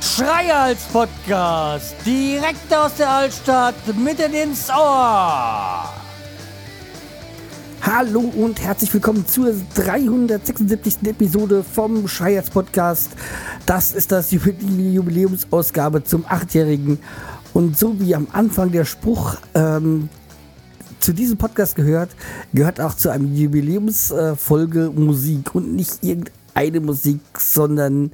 Schreihals Podcast, direkt aus der Altstadt, mitten ins Ohr. Hallo und herzlich willkommen zur 376. Episode vom Schreihals Podcast. Das ist das Jubiläumsausgabe zum achtjährigen. Und so wie am Anfang der Spruch ähm, zu diesem Podcast gehört, gehört auch zu einem Jubiläumsfolge Musik und nicht irgendeine Musik, sondern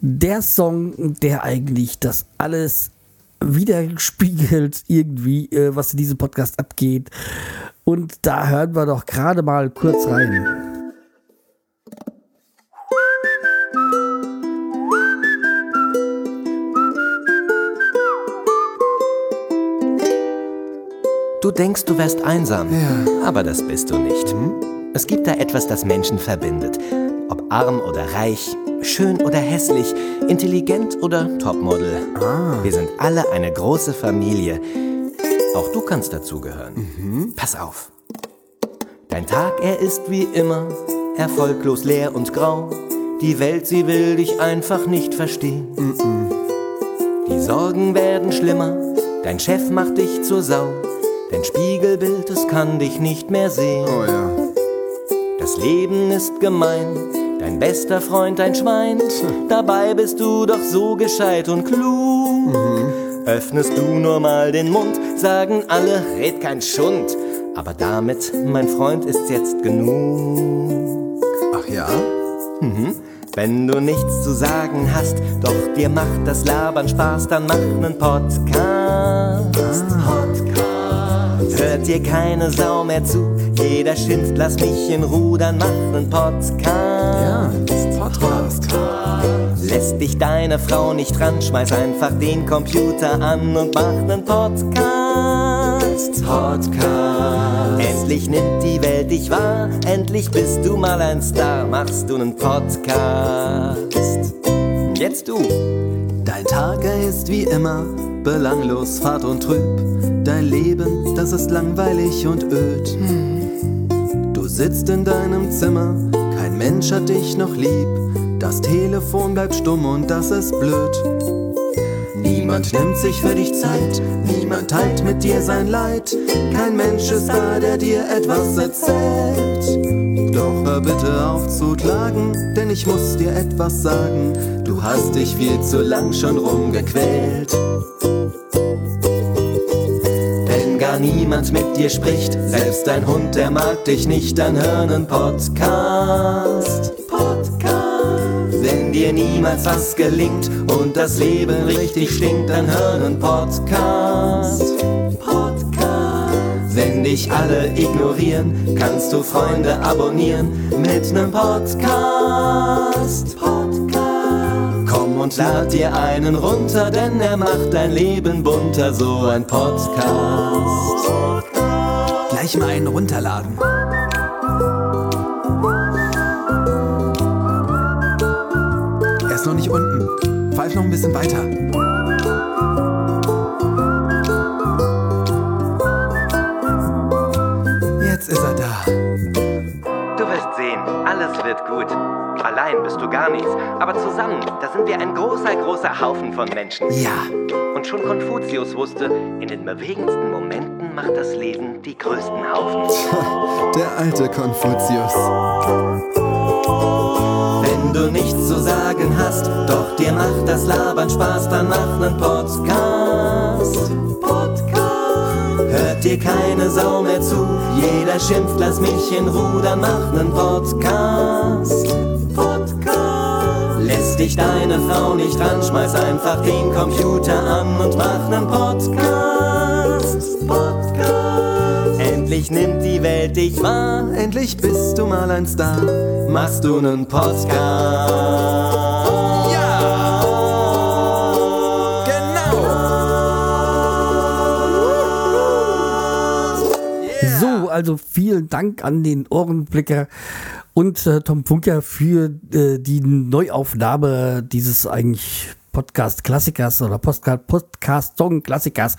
der Song, der eigentlich das alles widerspiegelt, irgendwie, äh, was in diesem Podcast abgeht. Und da hören wir doch gerade mal kurz rein. Du denkst, du wärst einsam, Ja. aber das bist du nicht. Es gibt da etwas, das Menschen verbindet. Ob arm oder reich, schön oder hässlich, intelligent oder Topmodel. Wir sind alle eine große Familie. Auch du kannst dazugehören. Pass auf. Dein Tag, er ist wie immer erfolglos leer und grau. Die Welt, sie will dich einfach nicht verstehen. Die Sorgen werden schlimmer, dein Chef macht dich zur Sau. Dein Spiegelbild, es kann dich nicht mehr sehen. Oh ja. Das Leben ist gemein, dein bester Freund ein Schwein. Dabei bist du doch so gescheit und klug. Öffnest du nur mal den Mund, sagen alle, red kein Schund. Aber damit, mein Freund, ist jetzt genug. Ach ja? Wenn du nichts zu sagen hast, doch dir macht das Labern Spaß, dann mach nen Podcast. Podcast. Hört dir keine Sau mehr zu, jeder schimpft, lass mich in Ruhe, dann mach nen Podcast. Ja. Podcast. Lässt dich deine Frau nicht ran, schmeiß einfach den Computer an und mach nen Podcast. Podcast. Endlich nimmt die Welt dich wahr, endlich bist du mal ein Star, machst du nen Podcast. Jetzt du. Dein Tag, ist wie immer belanglos, fad und trüb. Dein Leben, das ist langweilig und öd. Du sitzt in deinem Zimmer, kein Mensch hat dich noch lieb. Das Telefon bleibt stumm und das ist blöd. Niemand nimmt sich für dich Zeit, niemand teilt mit dir sein Leid. Kein Mensch ist da, der dir etwas erzählt. Doch hör bitte auf zu klagen, denn ich muss dir etwas sagen. Du hast dich viel zu lang schon rumgequält. Niemand mit dir spricht, selbst dein Hund, der mag dich nicht, dann hör nen Podcast. Podcast. Wenn dir niemals was gelingt und das Leben richtig stinkt, dann hör nen Podcast. Podcast. Wenn dich alle ignorieren, kannst du Freunde abonnieren mit nem Podcast. Podcast. Und lad dir einen runter, denn er macht dein Leben bunter, so ein Podcast. Gleich mal einen runterladen. Er ist noch nicht unten. Pfeif noch ein bisschen weiter. Jetzt ist er da. Allein bist du gar nichts, aber zusammen, da sind wir ein großer, großer Haufen von Menschen. Ja. Und schon Konfuzius wusste, in den bewegendsten Momenten macht das Leben die größten Haufen. Der alte Konfuzius. Wenn du nichts zu sagen hast, doch dir macht das Labern Spaß, dann mach nen Podcast. Podcast. Hört dir keine Sau mehr zu, jeder schimpft, lass mich in Ruhe, dann mach nen Podcast. Dich deine Frau nicht ran, schmeiß einfach den Computer an und mach nen Podcast. Podcast. Endlich nimmt die Welt dich wahr, Endlich bist du mal ein Star. machst du nen Podcast. Ja! Genau! So, also vielen Dank an den Ohrenblicker und äh, Tom Funker für äh, die Neuaufnahme dieses eigentlich Podcast-Klassikers oder Podcast-Song-Klassikers.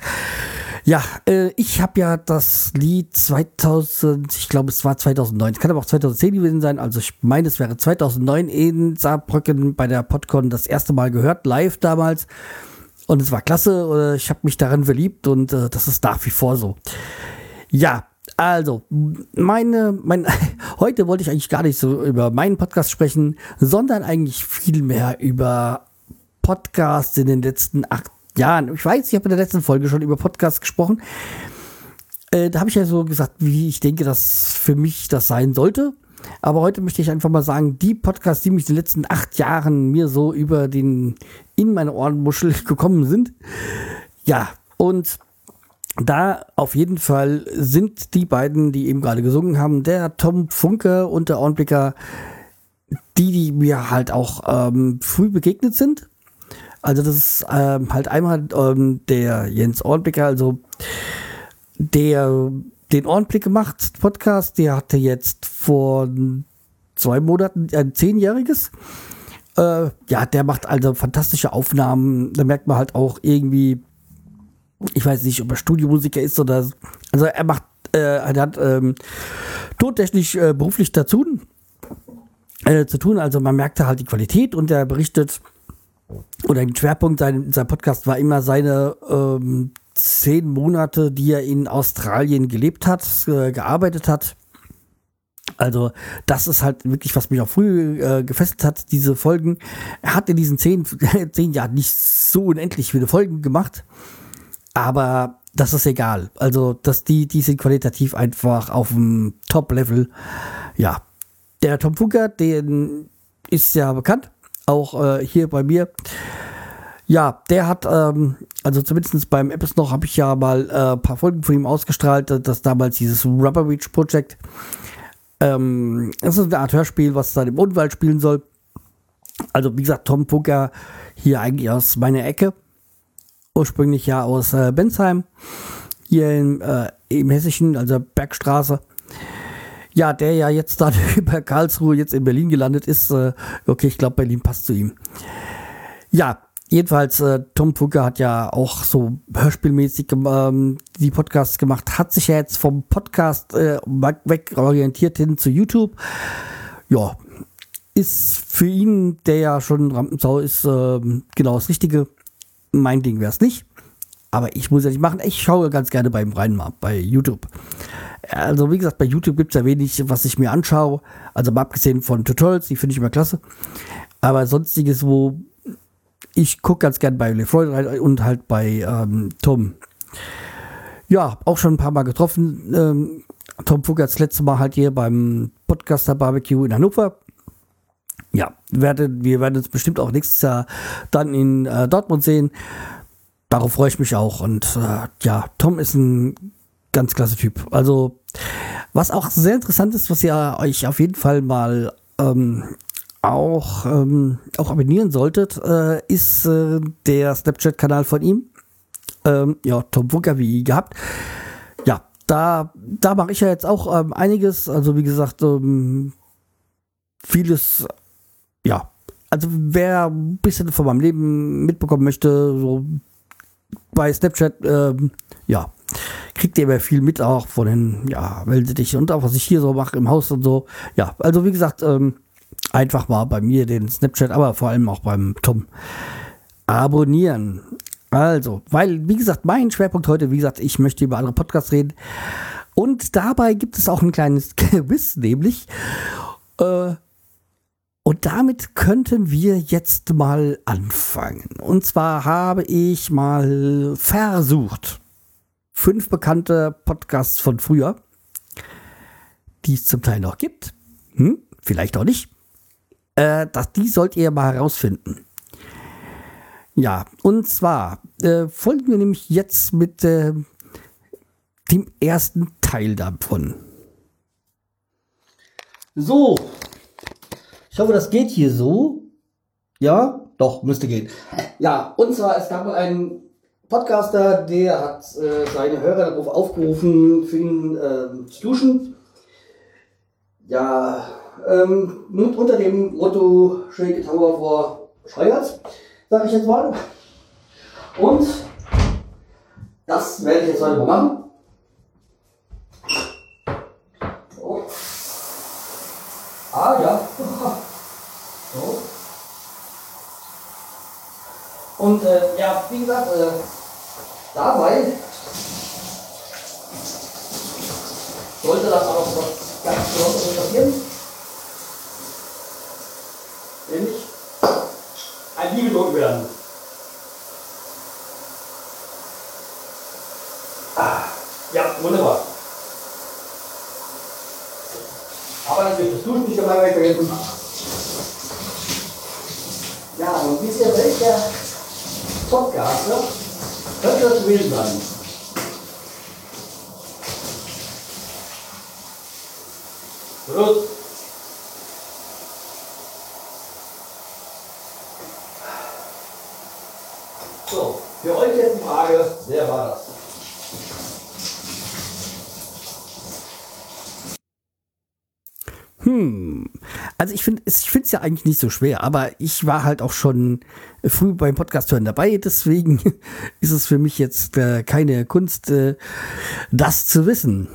Ja, äh, ich habe ja das Lied 2000, ich glaube es war 2009, es kann aber auch 2010 gewesen sein, also ich meine es wäre 2009 in Saarbrücken bei der Podcon das erste Mal gehört, live damals. Und es war klasse, ich habe mich daran verliebt und äh, das ist nach wie vor so. Ja, also, meine, mein, heute wollte ich eigentlich gar nicht so über meinen Podcast sprechen, sondern eigentlich viel mehr über Podcasts in den letzten acht Jahren. Ich weiß, ich habe in der letzten Folge schon über Podcasts gesprochen. Äh, da habe ich ja so gesagt, wie ich denke, dass für mich das sein sollte. Aber heute möchte ich einfach mal sagen, die Podcasts, die mich in den letzten acht Jahren mir so über den, in meine Ohrenmuschel gekommen sind. Ja, und da auf jeden Fall sind die beiden, die eben gerade gesungen haben, der Tom Funke und der Ohrenblicker, die, die mir halt auch ähm, früh begegnet sind. Also das ist ähm, halt einmal ähm, der Jens Ohrenblicker, also der den Ohrenblick gemacht, Podcast, der hatte jetzt vor zwei Monaten ein zehnjähriges. Äh, ja, der macht also fantastische Aufnahmen. Da merkt man halt auch irgendwie, ich weiß nicht, ob er Studiomusiker ist oder, also er macht, äh, er hat ähm, tontechnisch äh, beruflich dazu äh, zu tun. Also man merkte halt die Qualität und er berichtet, oder ein Schwerpunkt sein, sein Podcast war immer seine ähm, zehn Monate, die er in Australien gelebt hat, äh, gearbeitet hat. Also das ist halt wirklich, was mich auch früh äh, gefesselt hat, diese Folgen. Er hat in diesen zehn, zehn Jahren nicht so unendlich viele Folgen gemacht, aber das ist egal. Also dass die, die sind qualitativ einfach auf dem Top-Level. Ja, der Tom Funker, den ist ja bekannt, auch äh, hier bei mir. Ja, der hat, ähm, also zumindest beim Apps noch, habe ich ja mal ein äh, paar Folgen von ihm ausgestrahlt, das damals dieses Rubber Beach Project. Ähm, das ist eine Art Hörspiel, was dann im Unwald spielen soll. Also wie gesagt, Tom Funker hier eigentlich aus meiner Ecke. Ursprünglich ja aus äh, Bensheim. Hier im, äh, im Hessischen, also Bergstraße. Ja, der ja jetzt dann über Karlsruhe jetzt in Berlin gelandet ist. Äh, okay, ich glaube, Berlin passt zu ihm. Ja, Jedenfalls, äh, Tom Funke hat ja auch so hörspielmäßig ähm, die Podcasts gemacht, hat sich ja jetzt vom Podcast äh, weg hin zu YouTube. Ja, ist für ihn, der ja schon Rampensau ist, äh, genau das Richtige. Mein Ding wäre es nicht. Aber ich muss ja nicht machen. Ich schaue ganz gerne beim rein mal bei YouTube. Also wie gesagt, bei YouTube gibt es ja wenig, was ich mir anschaue. Also mal abgesehen von Tutorials, die finde ich immer klasse. Aber sonstiges, wo ich gucke ganz gern bei LeFloid und halt bei ähm, Tom. Ja, auch schon ein paar Mal getroffen. Ähm, Tom Fugger das letzte Mal halt hier beim Podcaster Barbecue in Hannover. Ja, werde, wir werden uns bestimmt auch nächstes Jahr dann in äh, Dortmund sehen. Darauf freue ich mich auch. Und äh, ja, Tom ist ein ganz klasse Typ. Also, was auch sehr interessant ist, was ihr euch auf jeden Fall mal ähm, auch, ähm, auch abonnieren solltet, äh, ist äh, der Snapchat-Kanal von ihm. Ähm, ja, Tom Funker wie gehabt. Ja, da, da mache ich ja jetzt auch ähm, einiges. Also wie gesagt, ähm, vieles, ja. Also wer ein bisschen von meinem Leben mitbekommen möchte, so bei Snapchat, ähm, ja, kriegt ihr immer viel mit auch von den, ja, dich und auch was ich hier so mache im Haus und so. Ja, also wie gesagt, ähm, einfach mal bei mir den Snapchat, aber vor allem auch beim Tom abonnieren. Also, weil, wie gesagt, mein Schwerpunkt heute, wie gesagt, ich möchte über andere Podcasts reden. Und dabei gibt es auch ein kleines Quiz, nämlich. Äh, und damit könnten wir jetzt mal anfangen. Und zwar habe ich mal versucht, fünf bekannte Podcasts von früher, die es zum Teil noch gibt, hm, vielleicht auch nicht, äh, das, die sollt ihr mal herausfinden. Ja, und zwar äh, folgen wir nämlich jetzt mit äh, dem ersten Teil davon. So, hoffe, das geht hier so. Ja, doch, müsste gehen. Ja, und zwar, es gab einen Podcaster, der hat äh, seine Hörer darauf aufgerufen, für ihn äh, zu duschen. Ja, ähm, unter dem Motto Shake Tower vor Scheuerz. sage ich jetzt mal. Und das werde ich jetzt heute mal machen. Ah ja. So. Und äh, ja, wie gesagt, äh, dabei sollte das auch was ganz Besonderes passieren. Nämlich ein Liebe werden. Ah, ja, wunderbar. Aber natürlich, das Duschen nicht dabei vergessen. Ja, und wisst ihr, welcher Podcast ne? könnte das gewesen sein? Los. So, für euch jetzt die Frage, wer war das? Hm, also ich finde ich finde es ja eigentlich nicht so schwer, aber ich war halt auch schon früh beim Podcast hören dabei, deswegen ist es für mich jetzt äh, keine Kunst, äh, das zu wissen.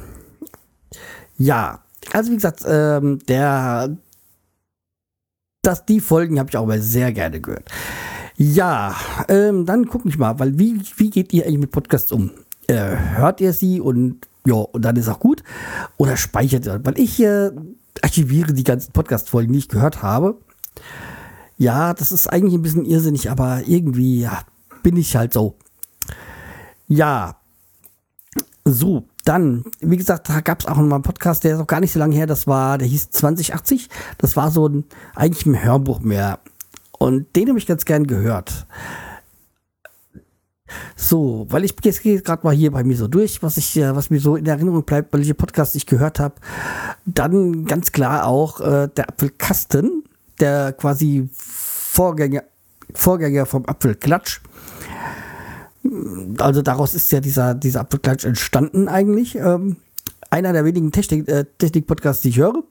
Ja, also wie gesagt, ähm, der, das, die Folgen habe ich auch sehr gerne gehört. Ja, ähm, dann guck ich mal, weil wie, wie geht ihr eigentlich mit Podcasts um? Äh, hört ihr sie und ja, und dann ist auch gut? Oder speichert ihr? Weil ich äh, archiviere die ganzen Podcast-Folgen, die ich gehört habe. Ja, das ist eigentlich ein bisschen irrsinnig, aber irgendwie ja, bin ich halt so. Ja, so, dann, wie gesagt, da gab es auch mal einen Podcast, der ist auch gar nicht so lange her, das war, der hieß 2080. Das war so ein, eigentlich ein Hörbuch mehr. Und den habe ich ganz gern gehört. So, weil ich jetzt gehe gerade mal hier bei mir so durch, was ich, äh, was mir so in Erinnerung bleibt, welche Podcasts ich gehört habe. Dann ganz klar auch äh, der Apfelkasten, der quasi Vorgänger, Vorgänger vom Apfelklatsch. Also daraus ist ja dieser, dieser Apfelklatsch entstanden eigentlich. Ähm, einer der wenigen Technik, äh, Technik-Podcasts, die ich höre.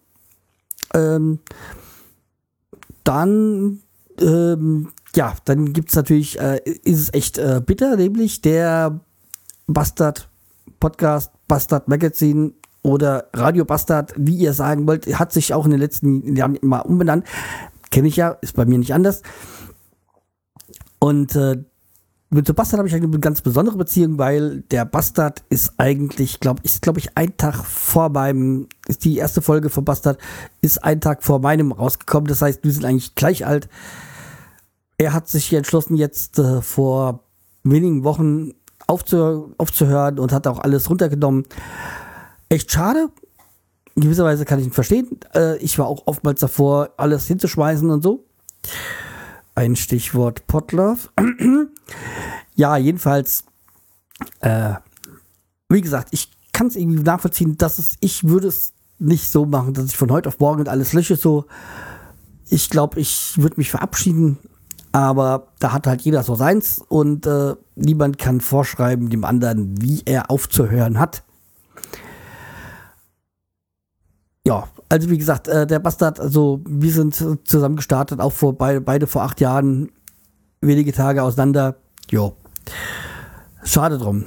Ähm, dann, ähm, ja, dann gibt es natürlich, äh, ist es echt äh, bitter, nämlich der Bastard Podcast, Bastard Magazine oder Radio Bastard, wie ihr sagen wollt, hat sich auch in den letzten Jahren mal umbenannt. Kenne ich ja, ist bei mir nicht anders. Und äh, mit so Bastard habe ich eine ganz besondere Beziehung, weil der Bastard ist eigentlich, glaube ich, glaube ich, ein Tag vor meinem, ist die erste Folge von Bastard, ist ein Tag vor meinem rausgekommen. Das heißt, wir sind eigentlich gleich alt. Er hat sich entschlossen, jetzt äh, vor wenigen Wochen aufzuh aufzuhören und hat auch alles runtergenommen. Echt schade. In gewisser Weise kann ich ihn verstehen. Äh, ich war auch oftmals davor, alles hinzuschmeißen und so. Ein Stichwort Potlove. ja, jedenfalls, äh, wie gesagt, ich kann es irgendwie nachvollziehen, dass es, ich würde es nicht so machen, dass ich von heute auf morgen alles lösche. So, ich glaube, ich würde mich verabschieden, aber da hat halt jeder so seins und äh, niemand kann vorschreiben dem anderen, wie er aufzuhören hat. Ja, also wie gesagt, äh, der Bastard, also wir sind zusammen gestartet, auch vor beide, beide vor acht Jahren, wenige Tage auseinander. Jo. Schade drum.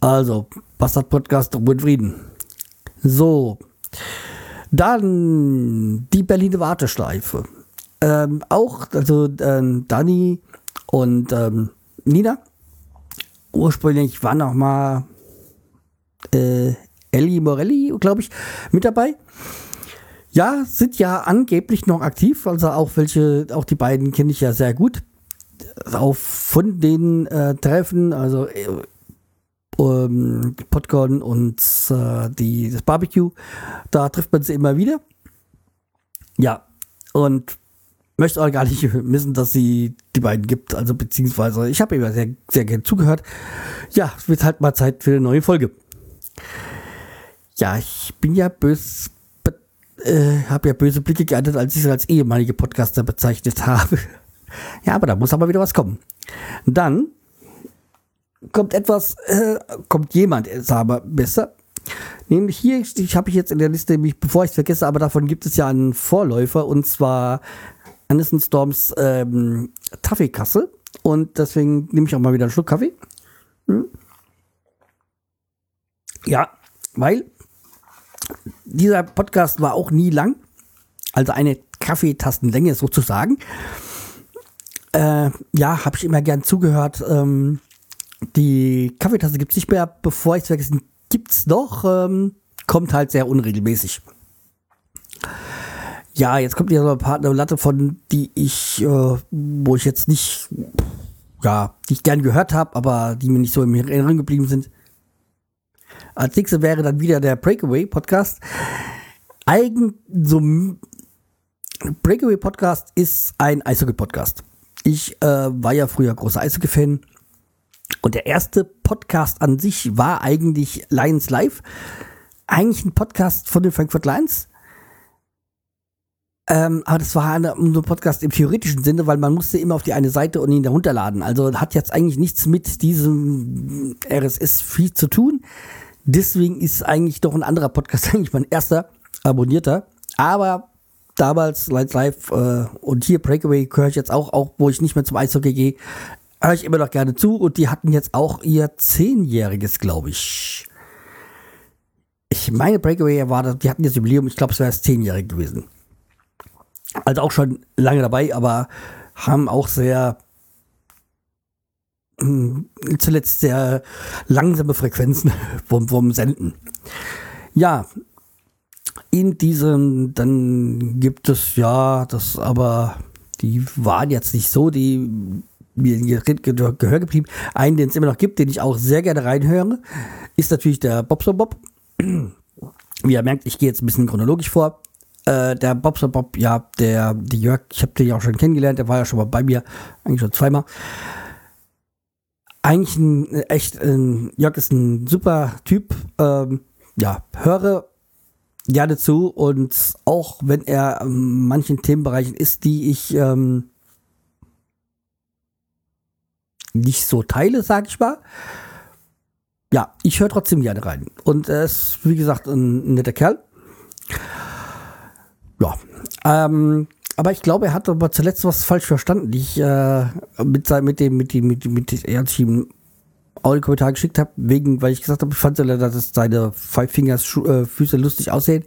Also, Bastard Podcast, Ruhe Frieden. So. Dann die Berliner Warteschleife. Ähm, auch, also ähm, Dani und ähm, Nina. Ursprünglich war noch mal äh, Ellie Morelli, glaube ich, mit dabei. Ja, sind ja angeblich noch aktiv, also auch welche, auch die beiden kenne ich ja sehr gut. Auch von den äh, Treffen, also äh, ähm, Popcorn und äh, die, das Barbecue, da trifft man sie immer wieder. Ja, und möchte auch gar nicht wissen, dass sie die beiden gibt, also beziehungsweise ich habe immer sehr, sehr gerne zugehört. Ja, es wird halt mal Zeit für eine neue Folge. Ja, ich bin ja bös äh, habe ja böse Blicke geerntet, als ich sie als ehemalige Podcaster bezeichnet habe. ja, aber da muss aber wieder was kommen. Dann kommt etwas, äh, kommt jemand, äh, sagen wir besser. Nämlich hier, ich habe ich jetzt in der Liste, bevor ich es vergesse, aber davon gibt es ja einen Vorläufer und zwar Anderson Storms ähm, Taffeekasse. Und deswegen nehme ich auch mal wieder einen Schluck Kaffee. Hm. Ja, weil dieser Podcast war auch nie lang. Also eine Kaffeetastenlänge sozusagen. Äh, ja, habe ich immer gern zugehört. Ähm, die Kaffeetasse gibt es nicht mehr. Bevor ich es vergessen, gibt es noch. Ähm, kommt halt sehr unregelmäßig. Ja, jetzt kommt hier so eine Latte von, die ich, äh, wo ich jetzt nicht, ja, die ich gern gehört habe, aber die mir nicht so im Erinnerung geblieben sind. Als nächstes wäre dann wieder der Breakaway Podcast. Eigen, so, Breakaway Podcast ist ein Eishockey Podcast. Ich äh, war ja früher großer Eishockey-Fan. Und der erste Podcast an sich war eigentlich Lions Live. Eigentlich ein Podcast von den Frankfurt Lions ähm, aber das war eine, ein Podcast im theoretischen Sinne, weil man musste immer auf die eine Seite und ihn herunterladen. Also hat jetzt eigentlich nichts mit diesem RSS-Feed zu tun. Deswegen ist eigentlich doch ein anderer Podcast eigentlich mein erster abonnierter. Aber damals Lights Live äh, und hier Breakaway höre ich jetzt auch, auch wo ich nicht mehr zum Eishockey gehe, höre ich immer noch gerne zu. Und die hatten jetzt auch ihr zehnjähriges, glaube ich. Ich meine, Breakaway war, die hatten jetzt Jubiläum, ich glaube, es wäre das zehnjährige gewesen also auch schon lange dabei, aber haben auch sehr mh, zuletzt sehr langsame Frequenzen vom, vom Senden. Ja, in diesem, dann gibt es ja, das aber, die waren jetzt nicht so, die mir Gehör geblieben. Einen, den es immer noch gibt, den ich auch sehr gerne reinhöre, ist natürlich der Bobso Bob. Wie ihr merkt, ich gehe jetzt ein bisschen chronologisch vor. Äh, der Bobster Bob, ja, der, die Jörg, ich habe den ja auch schon kennengelernt, der war ja schon mal bei mir, eigentlich schon zweimal. Eigentlich ein echt, ein, Jörg ist ein super Typ. Ähm, ja, höre gerne zu und auch wenn er in manchen Themenbereichen ist, die ich ähm, nicht so teile, sag ich mal. Ja, ich höre trotzdem gerne rein. Und er ist, wie gesagt, ein netter Kerl. Ja. Ähm, aber ich glaube, er hat aber zuletzt was falsch verstanden. Ich äh, mit, mit dem, mit dem, mit, dem, mit, er hat ihm Audiokommentar geschickt habe, wegen, weil ich gesagt habe, ich fand ja, dass seine Five Fingers äh, Füße lustig aussehen.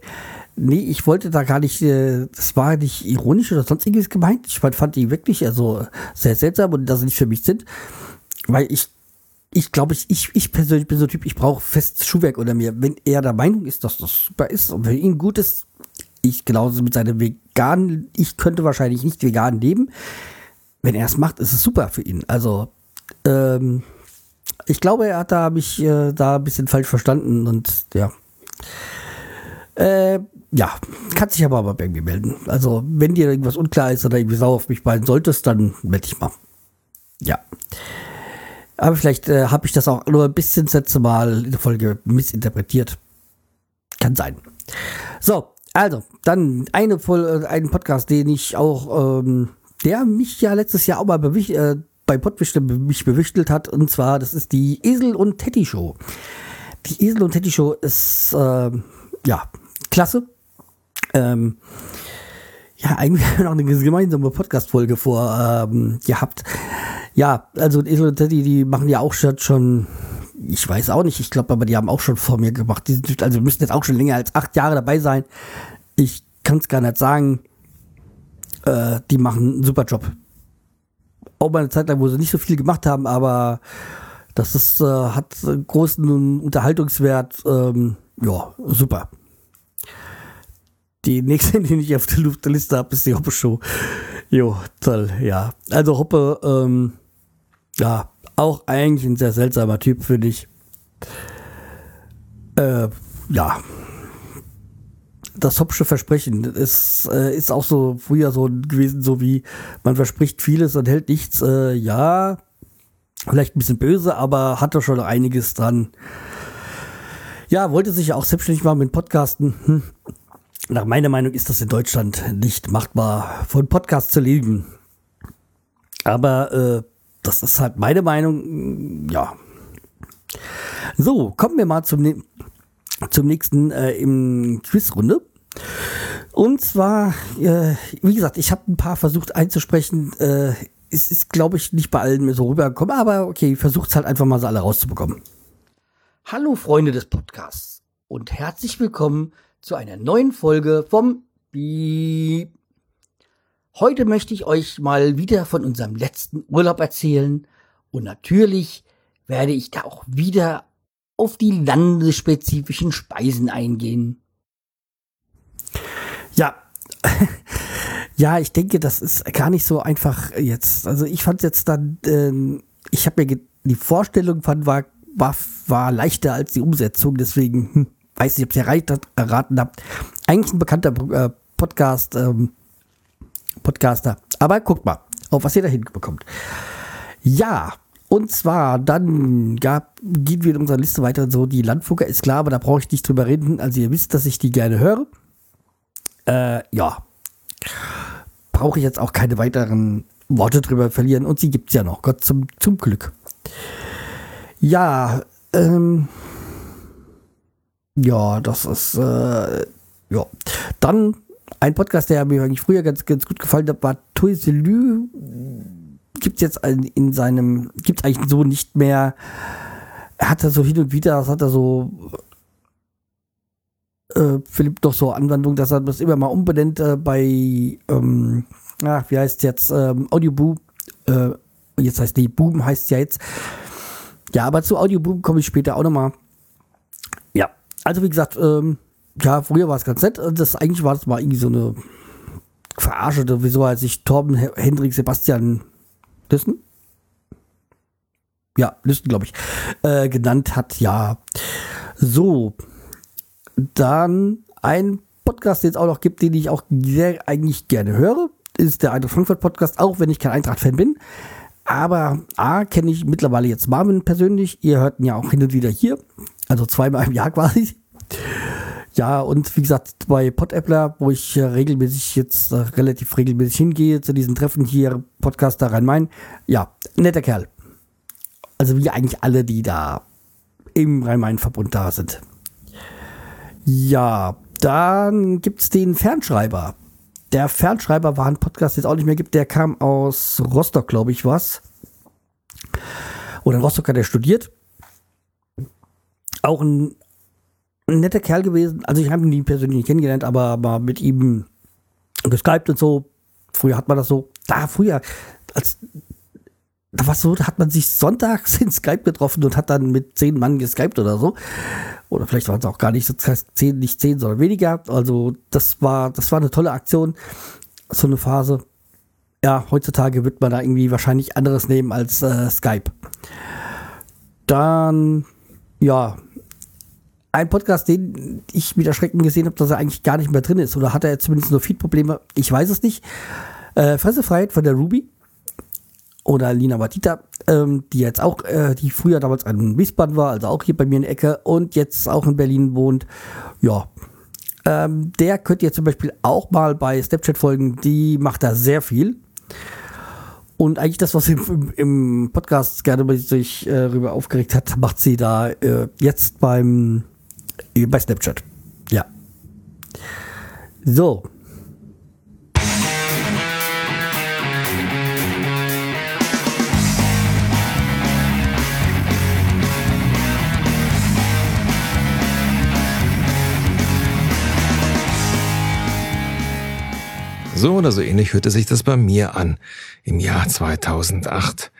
Nee, ich wollte da gar nicht, äh, das war nicht ironisch oder sonst irgendwas gemeint. Ich fand, fand die wirklich also sehr seltsam und dass sie nicht für mich sind. Weil ich, ich glaube, ich, ich, ich persönlich bin so ein Typ, ich brauche festes Schuhwerk unter mir. Wenn er der Meinung ist, dass das super ist und wenn ihn gut ist, ich genauso mit seinem veganen, ich könnte wahrscheinlich nicht vegan leben. Wenn er es macht, ist es super für ihn. Also, ähm, ich glaube, er hat da mich äh, da ein bisschen falsch verstanden und ja. Äh, ja, kann sich aber, aber bei mir melden. Also, wenn dir irgendwas unklar ist oder irgendwie sauer auf mich beiden solltest, dann melde dich mal. Ja. Aber vielleicht äh, habe ich das auch nur ein bisschen das letzte Mal in der Folge missinterpretiert. Kann sein. So, also, dann eine Voll, äh, einen Podcast, den ich auch, ähm, der mich ja letztes Jahr auch mal bewicht, äh, bei Pottwichtel mich bewichtelt hat. Und zwar, das ist die Esel und Teddy Show. Die Esel und Teddy Show ist, äh, ja, klasse. Ähm, ja, eigentlich noch eine gemeinsame Podcast-Folge vor ähm, gehabt. Ja, also Esel und Teddy, die machen ja auch schon ich weiß auch nicht, ich glaube aber, die haben auch schon vor mir gemacht. Die sind, also müssen jetzt auch schon länger als acht Jahre dabei sein. Ich kann es gar nicht sagen. Äh, die machen einen super Job. Auch mal eine Zeit lang, wo sie nicht so viel gemacht haben, aber das ist, äh, hat großen Unterhaltungswert. Ähm, ja, super. Die nächste, die ich auf der Liste habe, ist die Hoppe-Show. Jo, toll, ja. Also Hoppe, ähm, ja, auch eigentlich ein sehr seltsamer Typ, finde ich. Äh, ja. Das Hoppsche Versprechen ist, äh, ist auch so früher so gewesen, so wie man verspricht vieles und hält nichts. Äh, ja, vielleicht ein bisschen böse, aber hatte schon einiges dran. Ja, wollte sich ja auch selbstständig machen mit Podcasten. Hm. Nach meiner Meinung ist das in Deutschland nicht machbar, von Podcasts zu leben. Aber äh, das ist halt meine Meinung. Ja. So, kommen wir mal zum, zum nächsten äh, im Quizrunde. Und zwar, äh, wie gesagt, ich habe ein paar versucht einzusprechen. Äh, es ist, glaube ich, nicht bei allen so rübergekommen, aber okay, versucht's halt einfach mal so alle rauszubekommen. Hallo Freunde des Podcasts und herzlich willkommen zu einer neuen Folge vom Beep. Heute möchte ich euch mal wieder von unserem letzten Urlaub erzählen und natürlich werde ich da auch wieder auf die landesspezifischen Speisen eingehen. Ja, ja, ich denke, das ist gar nicht so einfach jetzt. Also ich fand jetzt dann, äh, ich habe mir die Vorstellung fand war, war, war leichter als die Umsetzung, deswegen hm, weiß nicht, ob ihr erraten habt. Eigentlich ein bekannter äh, Podcast, ähm, Podcaster. Aber guckt mal, auf was ihr da hinbekommt. Ja, und zwar, dann gab, gehen wir in unserer Liste weiter so, die Landfunker ist klar, aber da brauche ich nicht drüber reden. Also ihr wisst, dass ich die gerne höre. Äh, ja. Brauche ich jetzt auch keine weiteren Worte drüber verlieren. Und sie gibt es ja noch. Gott zum, zum Glück. Ja, ähm. Ja, das ist, äh, ja. Dann ein Podcast, der mir eigentlich früher ganz, ganz gut gefallen hat, war Toiselü. Gibt es jetzt in seinem, gibt es eigentlich so nicht mehr. Er hat da so hin und wieder, das hat er so äh, Philipp doch so Anwendung, dass er das immer mal umbenennt äh, bei, ähm, ach, wie heißt jetzt, ähm, Audioboom, äh, jetzt heißt die Boom heißt ja jetzt. Ja, aber zu Audioboom komme ich später auch nochmal. Ja, also wie gesagt, ähm, ja, früher war es ganz nett. Das eigentlich war das mal irgendwie so eine Verarsche, wieso als sich Torben, Hendrik, Sebastian Lüsten? Ja, Lüsten, glaube ich, äh, genannt hat. Ja, so, dann ein Podcast, den es auch noch gibt, den ich auch sehr eigentlich gerne höre, ist der Eintracht Frankfurt Podcast, auch wenn ich kein Eintracht-Fan bin. Aber A, kenne ich mittlerweile jetzt Marvin persönlich. Ihr hört ihn ja auch hin und wieder hier. Also zweimal im Jahr quasi. Ja, und wie gesagt, bei Podappler, wo ich regelmäßig jetzt äh, relativ regelmäßig hingehe zu diesen Treffen hier, Podcaster Rhein-Main. Ja, netter Kerl. Also wie eigentlich alle, die da im Rhein-Main-Verbund da sind. Ja, dann gibt es den Fernschreiber. Der Fernschreiber war ein Podcast, den es auch nicht mehr gibt. Der kam aus Rostock, glaube ich, was. Oder in Rostock hat er studiert. Auch ein, ein netter Kerl gewesen. Also ich habe ihn persönlich kennengelernt, aber mal mit ihm geskypt und so. Früher hat man das so. Da früher, als da war so, da hat man sich sonntags in Skype getroffen und hat dann mit zehn Mann geskypt oder so. Oder vielleicht waren es auch gar nicht so zehn, nicht zehn, sondern weniger. Also das war, das war eine tolle Aktion. So eine Phase. Ja, heutzutage wird man da irgendwie wahrscheinlich anderes nehmen als äh, Skype. Dann, ja, ein Podcast, den ich mit Erschrecken gesehen habe, dass er eigentlich gar nicht mehr drin ist. Oder hat er zumindest nur Feed-Probleme? Ich weiß es nicht. Äh, Fressefreiheit von der Ruby oder Lina Batita, ähm, die jetzt auch, äh, die früher damals ein Wiesbaden war, also auch hier bei mir in der Ecke und jetzt auch in Berlin wohnt. Ja, ähm, der könnt ihr zum Beispiel auch mal bei Snapchat folgen, die macht da sehr viel. Und eigentlich das, was im, im Podcast gerne sich äh, darüber aufgeregt hat, macht sie da äh, jetzt beim bei Snapchat. Ja. So, So oder so ähnlich hörte sich das bei mir an im Jahr 2008.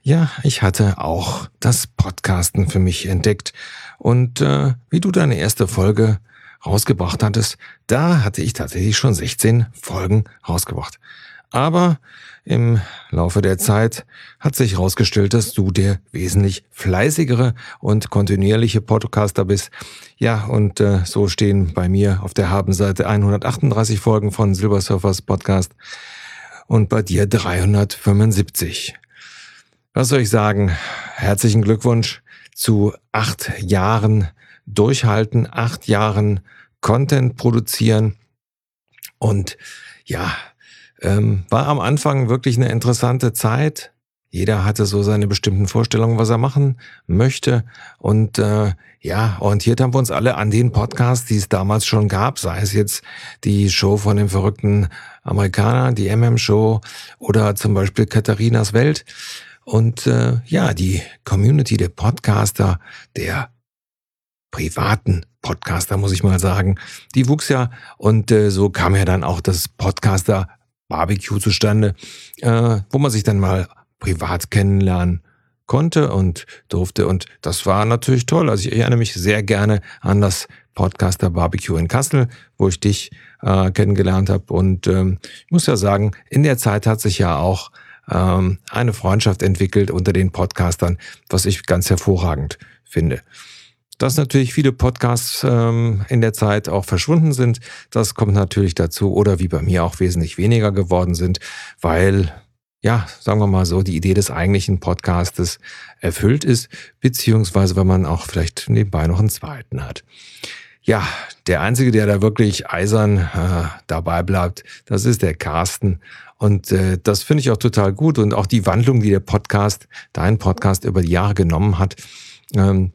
Ja, ich hatte auch das Podcasten für mich entdeckt und äh, wie du deine erste Folge rausgebracht hattest, da hatte ich tatsächlich schon 16 Folgen rausgebracht. Aber im Laufe der Zeit hat sich herausgestellt, dass du der wesentlich fleißigere und kontinuierliche Podcaster bist. Ja, und äh, so stehen bei mir auf der Habenseite 138 Folgen von Silbersurfers Podcast und bei dir 375. Was soll ich sagen? Herzlichen Glückwunsch zu acht Jahren durchhalten, acht Jahren Content produzieren und ja, ähm, war am Anfang wirklich eine interessante Zeit. Jeder hatte so seine bestimmten Vorstellungen, was er machen möchte. Und äh, ja, orientiert haben wir uns alle an den Podcasts, die es damals schon gab, sei es jetzt die Show von dem verrückten Amerikaner, die MM-Show oder zum Beispiel Katharinas Welt. Und äh, ja, die Community der Podcaster, der privaten Podcaster, muss ich mal sagen, die wuchs ja und äh, so kam ja dann auch das Podcaster Barbecue zustande, äh, wo man sich dann mal privat kennenlernen konnte und durfte. Und das war natürlich toll. Also ich erinnere mich sehr gerne an das Podcaster Barbecue in Kassel, wo ich dich äh, kennengelernt habe. Und ähm, ich muss ja sagen, in der Zeit hat sich ja auch ähm, eine Freundschaft entwickelt unter den Podcastern, was ich ganz hervorragend finde. Dass natürlich viele Podcasts ähm, in der Zeit auch verschwunden sind, das kommt natürlich dazu. Oder wie bei mir auch wesentlich weniger geworden sind, weil ja, sagen wir mal so, die Idee des eigentlichen Podcastes erfüllt ist, beziehungsweise wenn man auch vielleicht nebenbei noch einen zweiten hat. Ja, der Einzige, der da wirklich eisern äh, dabei bleibt, das ist der Carsten. Und äh, das finde ich auch total gut. Und auch die Wandlung, die der Podcast, dein Podcast über die Jahre genommen hat, ähm,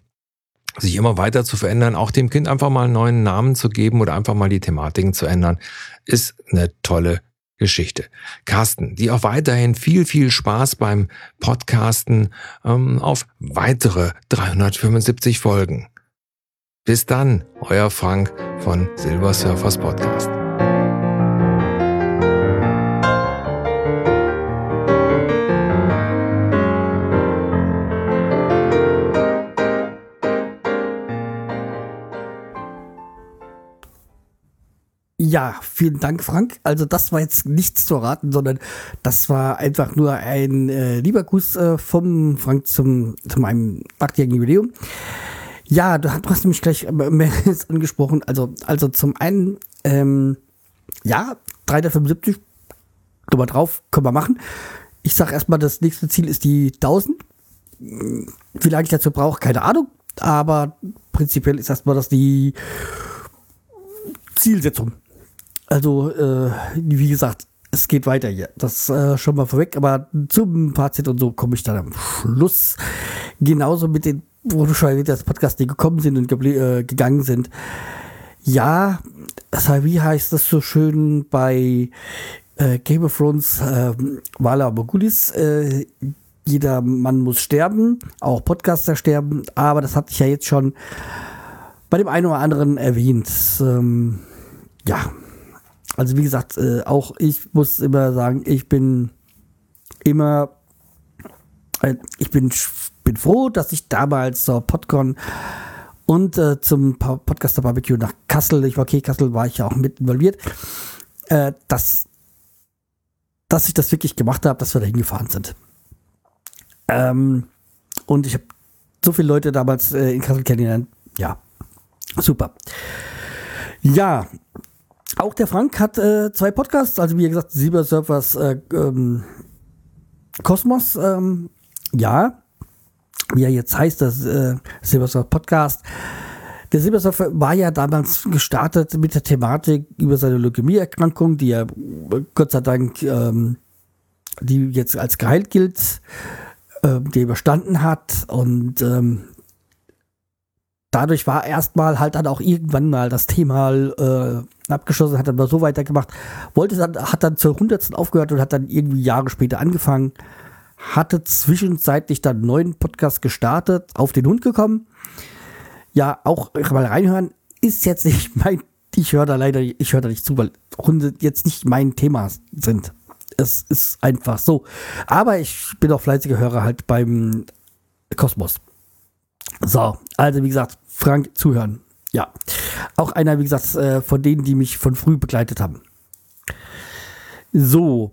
sich immer weiter zu verändern, auch dem Kind einfach mal einen neuen Namen zu geben oder einfach mal die Thematiken zu ändern, ist eine tolle Geschichte. Carsten, die auch weiterhin viel, viel Spaß beim Podcasten ähm, auf weitere 375 Folgen. Bis dann, euer Frank von Silver Surfers Podcast. Ja, vielen Dank, Frank. Also das war jetzt nichts zu raten, sondern das war einfach nur ein äh, lieber Gruß äh, vom Frank zum, zu meinem achtjährigen Jubiläum. Ja, du, hast mich gleich äh, angesprochen. Also, also zum einen, ähm, ja, 375, Nummer drauf, können wir machen. Ich sag erstmal, das nächste Ziel ist die 1000. Wie lange ich dazu brauche, keine Ahnung. Aber prinzipiell ist erstmal das die Zielsetzung. Also, äh, wie gesagt, es geht weiter hier. Das äh, schon mal vorweg, aber zum Fazit und so komme ich dann am Schluss. Genauso mit den, wo du schon das Podcast, die gekommen sind und äh, gegangen sind. Ja, wie heißt das so schön bei äh, Game of Thrones, äh, Vala Mogulis, äh, jeder Mann muss sterben, auch Podcaster sterben, aber das hatte ich ja jetzt schon bei dem einen oder anderen erwähnt. Ähm, ja, also wie gesagt, äh, auch ich muss immer sagen, ich bin immer, äh, ich bin, bin froh, dass ich damals zur Podcon und äh, zum Podcaster Barbecue nach Kassel, ich war okay, Kassel war ich ja auch mit involviert, äh, dass, dass ich das wirklich gemacht habe, dass wir da hingefahren sind. Ähm, und ich habe so viele Leute damals äh, in Kassel kennengelernt. Ja, super. Ja, auch der Frank hat äh, zwei Podcasts, also wie gesagt, Silber Surfers äh, ähm, Kosmos, ähm, ja, wie er jetzt heißt, das äh, Silber Surfer Podcast. Der Silbersurfer war ja damals gestartet mit der Thematik über seine Leukämieerkrankung, die er Gott sei Dank, ähm, die jetzt als geheilt gilt, äh, die er überstanden hat. Und ähm, dadurch war erstmal halt dann auch irgendwann mal das Thema äh, abgeschlossen, hat dann mal so weitergemacht, wollte dann, hat dann zur hundertsten aufgehört und hat dann irgendwie Jahre später angefangen, hatte zwischenzeitlich dann einen neuen Podcast gestartet, auf den Hund gekommen. Ja, auch mal reinhören, ist jetzt nicht mein, ich höre da leider, ich höre da nicht zu, weil Hunde jetzt nicht mein Thema sind. Es ist einfach so. Aber ich bin auch fleißiger Hörer halt beim Kosmos. So, also wie gesagt, Frank zuhören. Ja. Auch einer, wie gesagt, äh, von denen, die mich von früh begleitet haben. So.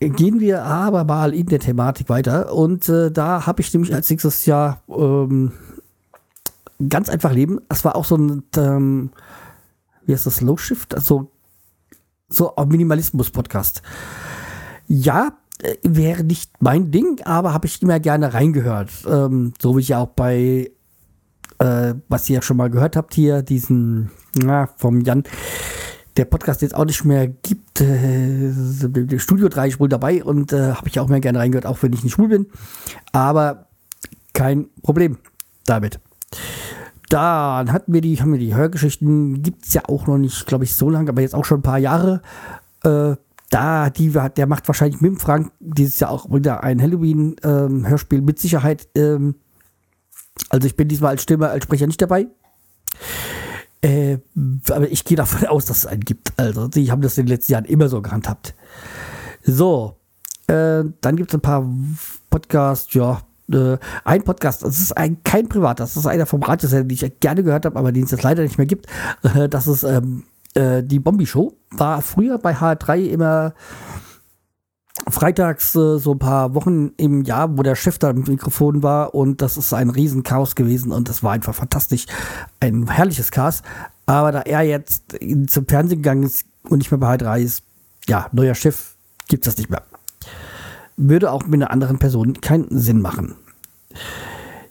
Gehen wir aber mal in der Thematik weiter. Und äh, da habe ich nämlich als nächstes Jahr ähm, ganz einfach leben. Das war auch so ein, ähm, wie heißt das, Low Shift? Also so Minimalismus-Podcast. Ja, äh, wäre nicht mein Ding, aber habe ich immer gerne reingehört. Ähm, so wie ich ja auch bei äh, was ihr ja schon mal gehört habt hier, diesen, na, vom Jan, der Podcast jetzt auch nicht mehr gibt, äh, Studio 3 ist wohl dabei und äh, habe ich auch mehr gerne reingehört, auch wenn ich nicht schwul bin. Aber kein Problem damit. Dann hatten wir die, haben wir die Hörgeschichten, gibt es ja auch noch nicht, glaube ich, so lange, aber jetzt auch schon ein paar Jahre. Äh, da, die, der macht wahrscheinlich mit dem Frank dieses Jahr auch wieder ein Halloween-Hörspiel ähm, mit Sicherheit. Ähm, also ich bin diesmal als Stimme, als Sprecher nicht dabei. Äh, aber ich gehe davon aus, dass es einen gibt. Also die haben das in den letzten Jahren immer so gehandhabt. So, äh, dann gibt es ein paar Podcasts, ja, äh, ein Podcast, das ist ein, kein Privat, das ist einer vom Radiosender, den ich gerne gehört habe, aber den es jetzt leider nicht mehr gibt. Das ist ähm, äh, die Bombi Show. War früher bei HR3 immer freitags äh, so ein paar Wochen im Jahr, wo der Chef da mit Mikrofon war und das ist ein Riesenchaos gewesen und das war einfach fantastisch. Ein herrliches Chaos. Aber da er jetzt zum Fernsehen gegangen ist und nicht mehr bei HR3 ist, ja, neuer Chef, gibt es das nicht mehr. Würde auch mit einer anderen Person keinen Sinn machen.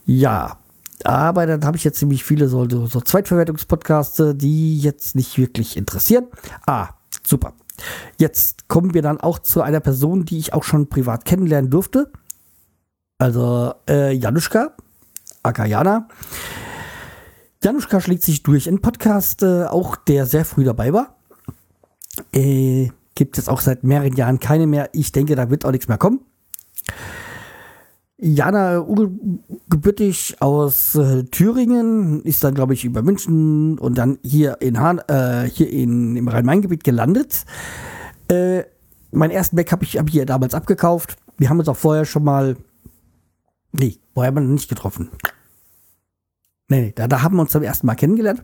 Ja, aber dann habe ich jetzt ziemlich viele so, so Zweitverwertungspodcasts, die jetzt nicht wirklich interessieren. Ah, super. Jetzt kommen wir dann auch zu einer Person, die ich auch schon privat kennenlernen durfte. Also äh, Januszka, Akayana. Januszka schlägt sich durch. Ein Podcast, äh, auch der sehr früh dabei war. Äh, gibt es auch seit mehreren Jahren keine mehr. Ich denke, da wird auch nichts mehr kommen. Jana gebürtig aus äh, Thüringen, ist dann, glaube ich, über München und dann hier in Hahn, äh, hier in, im Rhein-Main-Gebiet gelandet. Äh, meinen ersten Mac habe ich hab hier damals abgekauft. Wir haben uns auch vorher schon mal. Nee, vorher haben wir nicht getroffen. Nee, nee, da, da haben wir uns zum ersten Mal kennengelernt.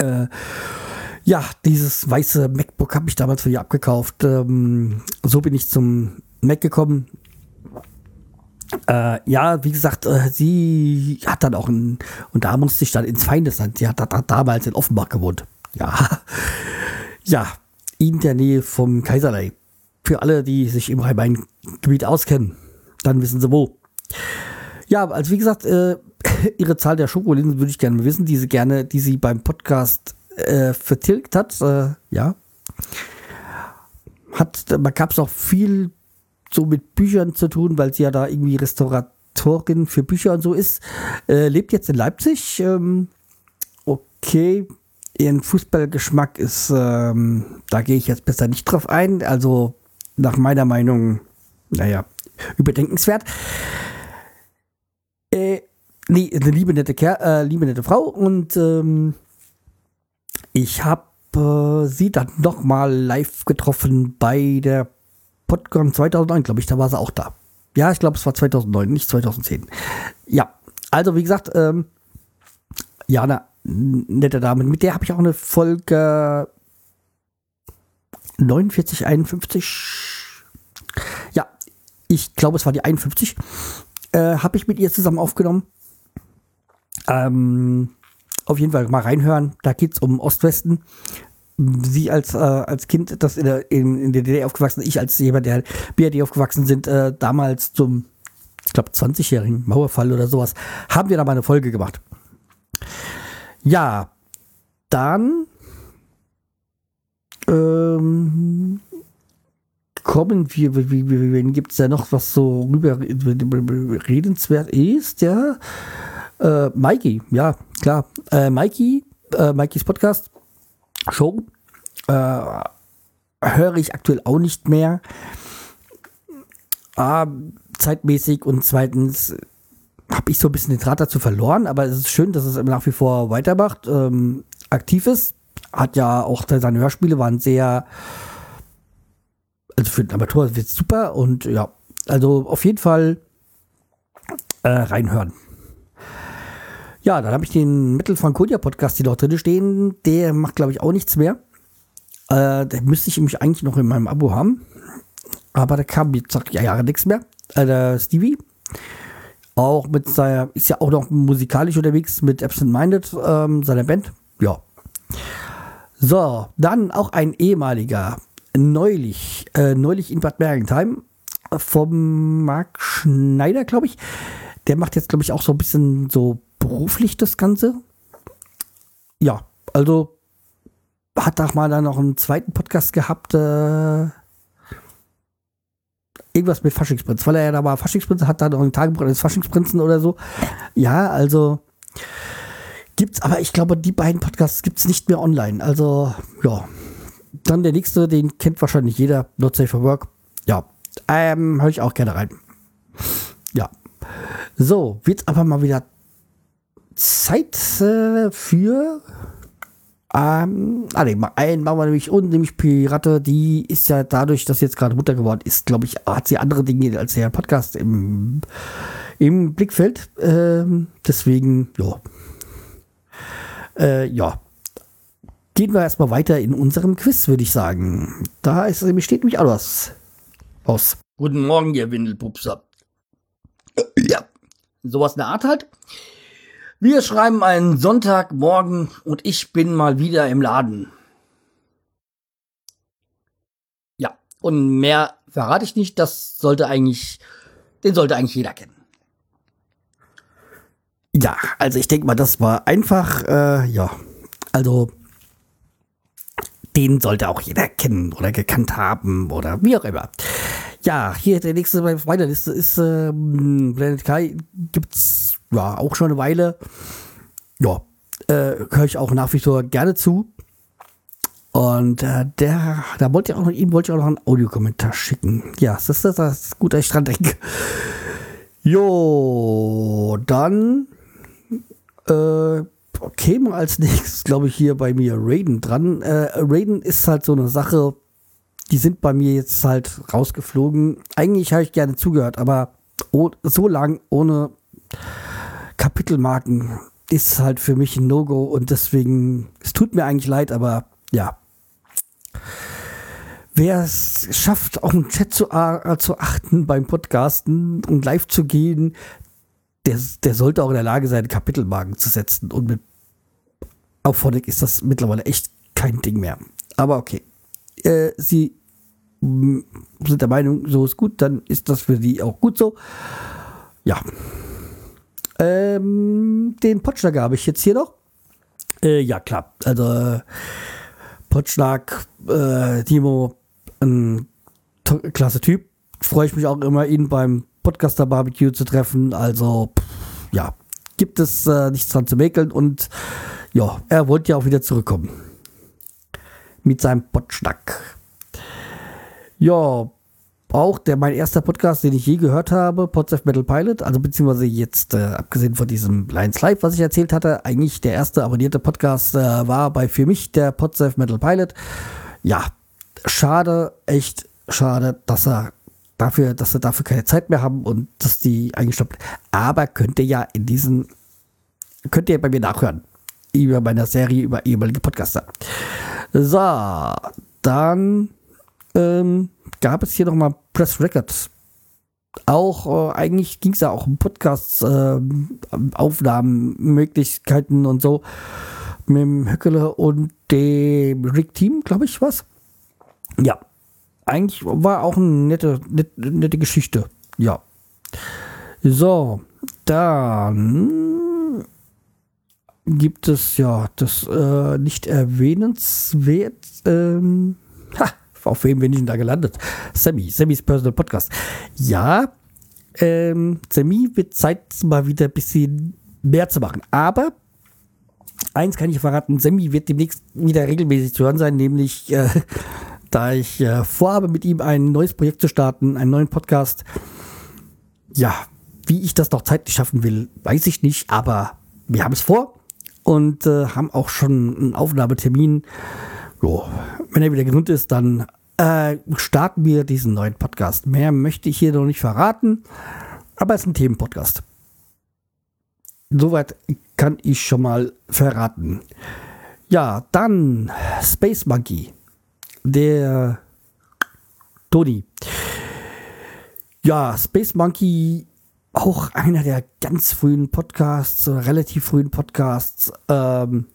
Äh, ja, dieses weiße MacBook habe ich damals für ihr abgekauft. Ähm, so bin ich zum Mac gekommen. Äh, ja, wie gesagt, äh, sie hat dann auch ein, und da musste ich dann ins Feindesland. Sie hat, hat, hat damals in Offenbach gewohnt. Ja. Ja, in der Nähe vom Kaiserlei. Für alle, die sich im Rhein-Main-Gebiet auskennen, dann wissen sie wo. Ja, also wie gesagt, äh, ihre Zahl der Schokolinsen würde ich gerne wissen, die sie gerne, die sie beim Podcast äh, vertilgt hat. Äh, ja. Hat, man gab es auch viel so mit Büchern zu tun, weil sie ja da irgendwie Restauratorin für Bücher und so ist. Äh, lebt jetzt in Leipzig. Ähm, okay, ihren Fußballgeschmack ist, ähm, da gehe ich jetzt besser nicht drauf ein. Also nach meiner Meinung, naja, überdenkenswert. Äh, nee, eine liebe nette, Ker äh, liebe nette Frau und ähm, ich habe äh, sie dann noch mal live getroffen bei der PodCon 2009, glaube ich, da war sie auch da. Ja, ich glaube, es war 2009, nicht 2010. Ja, also wie gesagt, ähm, Jana, nette Dame, mit der habe ich auch eine Folge 49, 51. Ja, ich glaube, es war die 51. Äh, habe ich mit ihr zusammen aufgenommen. Ähm, auf jeden Fall mal reinhören. Da geht es um Ost-Westen sie als, äh, als Kind, das in der, in, in der DDR aufgewachsen, ich als jemand, der BRD aufgewachsen sind, äh, damals zum, ich glaube, 20-jährigen Mauerfall oder sowas, haben wir da mal eine Folge gemacht. Ja, dann ähm, kommen wir, wie, wie, wen gibt es da noch, was so rüber redenswert ist, ja? Äh, Mikey, ja, klar. Äh, Mikey, äh, Mikeys Podcast Show. Äh, höre ich aktuell auch nicht mehr. Ah, zeitmäßig und zweitens habe ich so ein bisschen den Draht dazu verloren, aber es ist schön, dass es nach wie vor weitermacht, ähm, aktiv ist. Hat ja auch seine Hörspiele waren sehr, also für den Amateur wird super und ja, also auf jeden Fall äh, reinhören. Ja, dann habe ich den Metal Franconia Podcast hier noch drin stehen. Der macht, glaube ich, auch nichts mehr. Äh, der müsste ich nämlich eigentlich noch in meinem Abo haben. Aber da kam jetzt sag ja Jahre nichts mehr. Äh, der Stevie. Auch mit seiner, ist ja auch noch musikalisch unterwegs mit Absent Minded, ähm, seiner Band. Ja. So, dann auch ein ehemaliger, neulich, äh, neulich in Bad Mergentheim vom Marc Schneider, glaube ich. Der macht jetzt, glaube ich, auch so ein bisschen so beruflich das Ganze. Ja, also hat auch mal dann noch einen zweiten Podcast gehabt, äh, irgendwas mit Faschingsprinz, weil er ja da war Faschingsprinz, hat da noch ein Tagebuch eines Faschingsprinzen oder so. Ja, also gibt's, aber ich glaube, die beiden Podcasts gibt's nicht mehr online. Also, ja. Dann der nächste, den kennt wahrscheinlich jeder, Not Safe for Work. Ja, ähm, höre ich auch gerne rein. Ja. So, wird aber mal wieder Zeit äh, für ähm, ah, nee, einen machen wir nämlich und nämlich Pirate, die ist ja dadurch, dass sie jetzt gerade Mutter geworden ist, glaube ich, hat sie andere Dinge als der Podcast im, im Blickfeld. Ähm, deswegen, ja. Äh, ja. Gehen wir erstmal weiter in unserem Quiz, würde ich sagen. Da ist, steht nämlich auch was aus. Guten Morgen, ihr Windelpupser. Ja, sowas in der Art halt. Wir schreiben einen Sonntagmorgen und ich bin mal wieder im Laden. Ja, und mehr verrate ich nicht. Das sollte eigentlich, den sollte eigentlich jeder kennen. Ja, also ich denke mal, das war einfach, äh, ja, also den sollte auch jeder kennen oder gekannt haben oder wie auch immer. Ja, hier der nächste bei meiner Liste ist ähm, Planet Kai. Gibt's ja auch schon eine Weile. Ja, äh, höre ich auch nach wie vor gerne zu. Und äh, der, da wollte ich auch noch, ihm wollte ich auch noch einen Audiokommentar schicken. Ja, das ist, das ist gut, dass ich dran denke. Jo, dann äh, käme als nächstes, glaube ich, hier bei mir Raiden dran. Äh, Raiden ist halt so eine Sache, die sind bei mir jetzt halt rausgeflogen. Eigentlich habe ich gerne zugehört, aber so lang ohne Kapitelmarken ist halt für mich ein No-Go und deswegen, es tut mir eigentlich leid, aber ja. Wer es schafft, auch im Chat zu, zu achten beim Podcasten und live zu gehen, der, der sollte auch in der Lage sein, Kapitelmarken zu setzen. Und mit Auphonic ist das mittlerweile echt kein Ding mehr. Aber okay. Äh, sie sind der Meinung, so ist gut, dann ist das für sie auch gut so. Ja. Ähm, den Potschnack habe ich jetzt hier noch. Äh, ja, klar. Also, äh, Potschnack, äh, Timo, ein klasse Typ. Freue ich mich auch immer, ihn beim Podcaster Barbecue zu treffen. Also, pff, ja, gibt es äh, nichts dran zu mäkeln und ja, er wollte ja auch wieder zurückkommen. Mit seinem Potschnack. Ja, auch der mein erster Podcast, den ich je gehört habe, Pods Metal Pilot, also beziehungsweise jetzt äh, abgesehen von diesem Lions Live, was ich erzählt hatte, eigentlich der erste abonnierte Podcast äh, war bei für mich der Pods Metal Pilot. Ja, schade, echt schade, dass er dafür, dass sie dafür keine Zeit mehr haben und dass die eingestoppt. Aber könnt ihr ja in diesen, könnt ihr bei mir nachhören über meiner Serie über ehemalige Podcaster. So, dann ähm, gab es hier nochmal Press Records. Auch äh, eigentlich ging es ja auch um Podcasts, äh, Aufnahmenmöglichkeiten und so mit dem Höckele und dem Rick Team, glaube ich, was. Ja, eigentlich war auch eine nette, nette, nette Geschichte. Ja. So, dann gibt es ja das äh, nicht erwähnenswert. Ähm, ha, auf wem bin ich denn da gelandet? Sammy, Sammys Personal Podcast. Ja, ähm, Sammy wird Zeit, mal wieder ein bisschen mehr zu machen. Aber eins kann ich verraten, Sammy wird demnächst wieder regelmäßig zu hören sein, nämlich äh, da ich äh, vorhabe, mit ihm ein neues Projekt zu starten, einen neuen Podcast. Ja, wie ich das noch zeitlich schaffen will, weiß ich nicht, aber wir haben es vor und äh, haben auch schon einen Aufnahmetermin. Jo, wenn er wieder gesund ist, dann äh, starten wir diesen neuen Podcast. Mehr möchte ich hier noch nicht verraten, aber es ist ein Themenpodcast. Soweit kann ich schon mal verraten. Ja, dann Space Monkey. Der Toni. Ja, Space Monkey, auch einer der ganz frühen Podcasts, relativ frühen Podcasts. Ähm,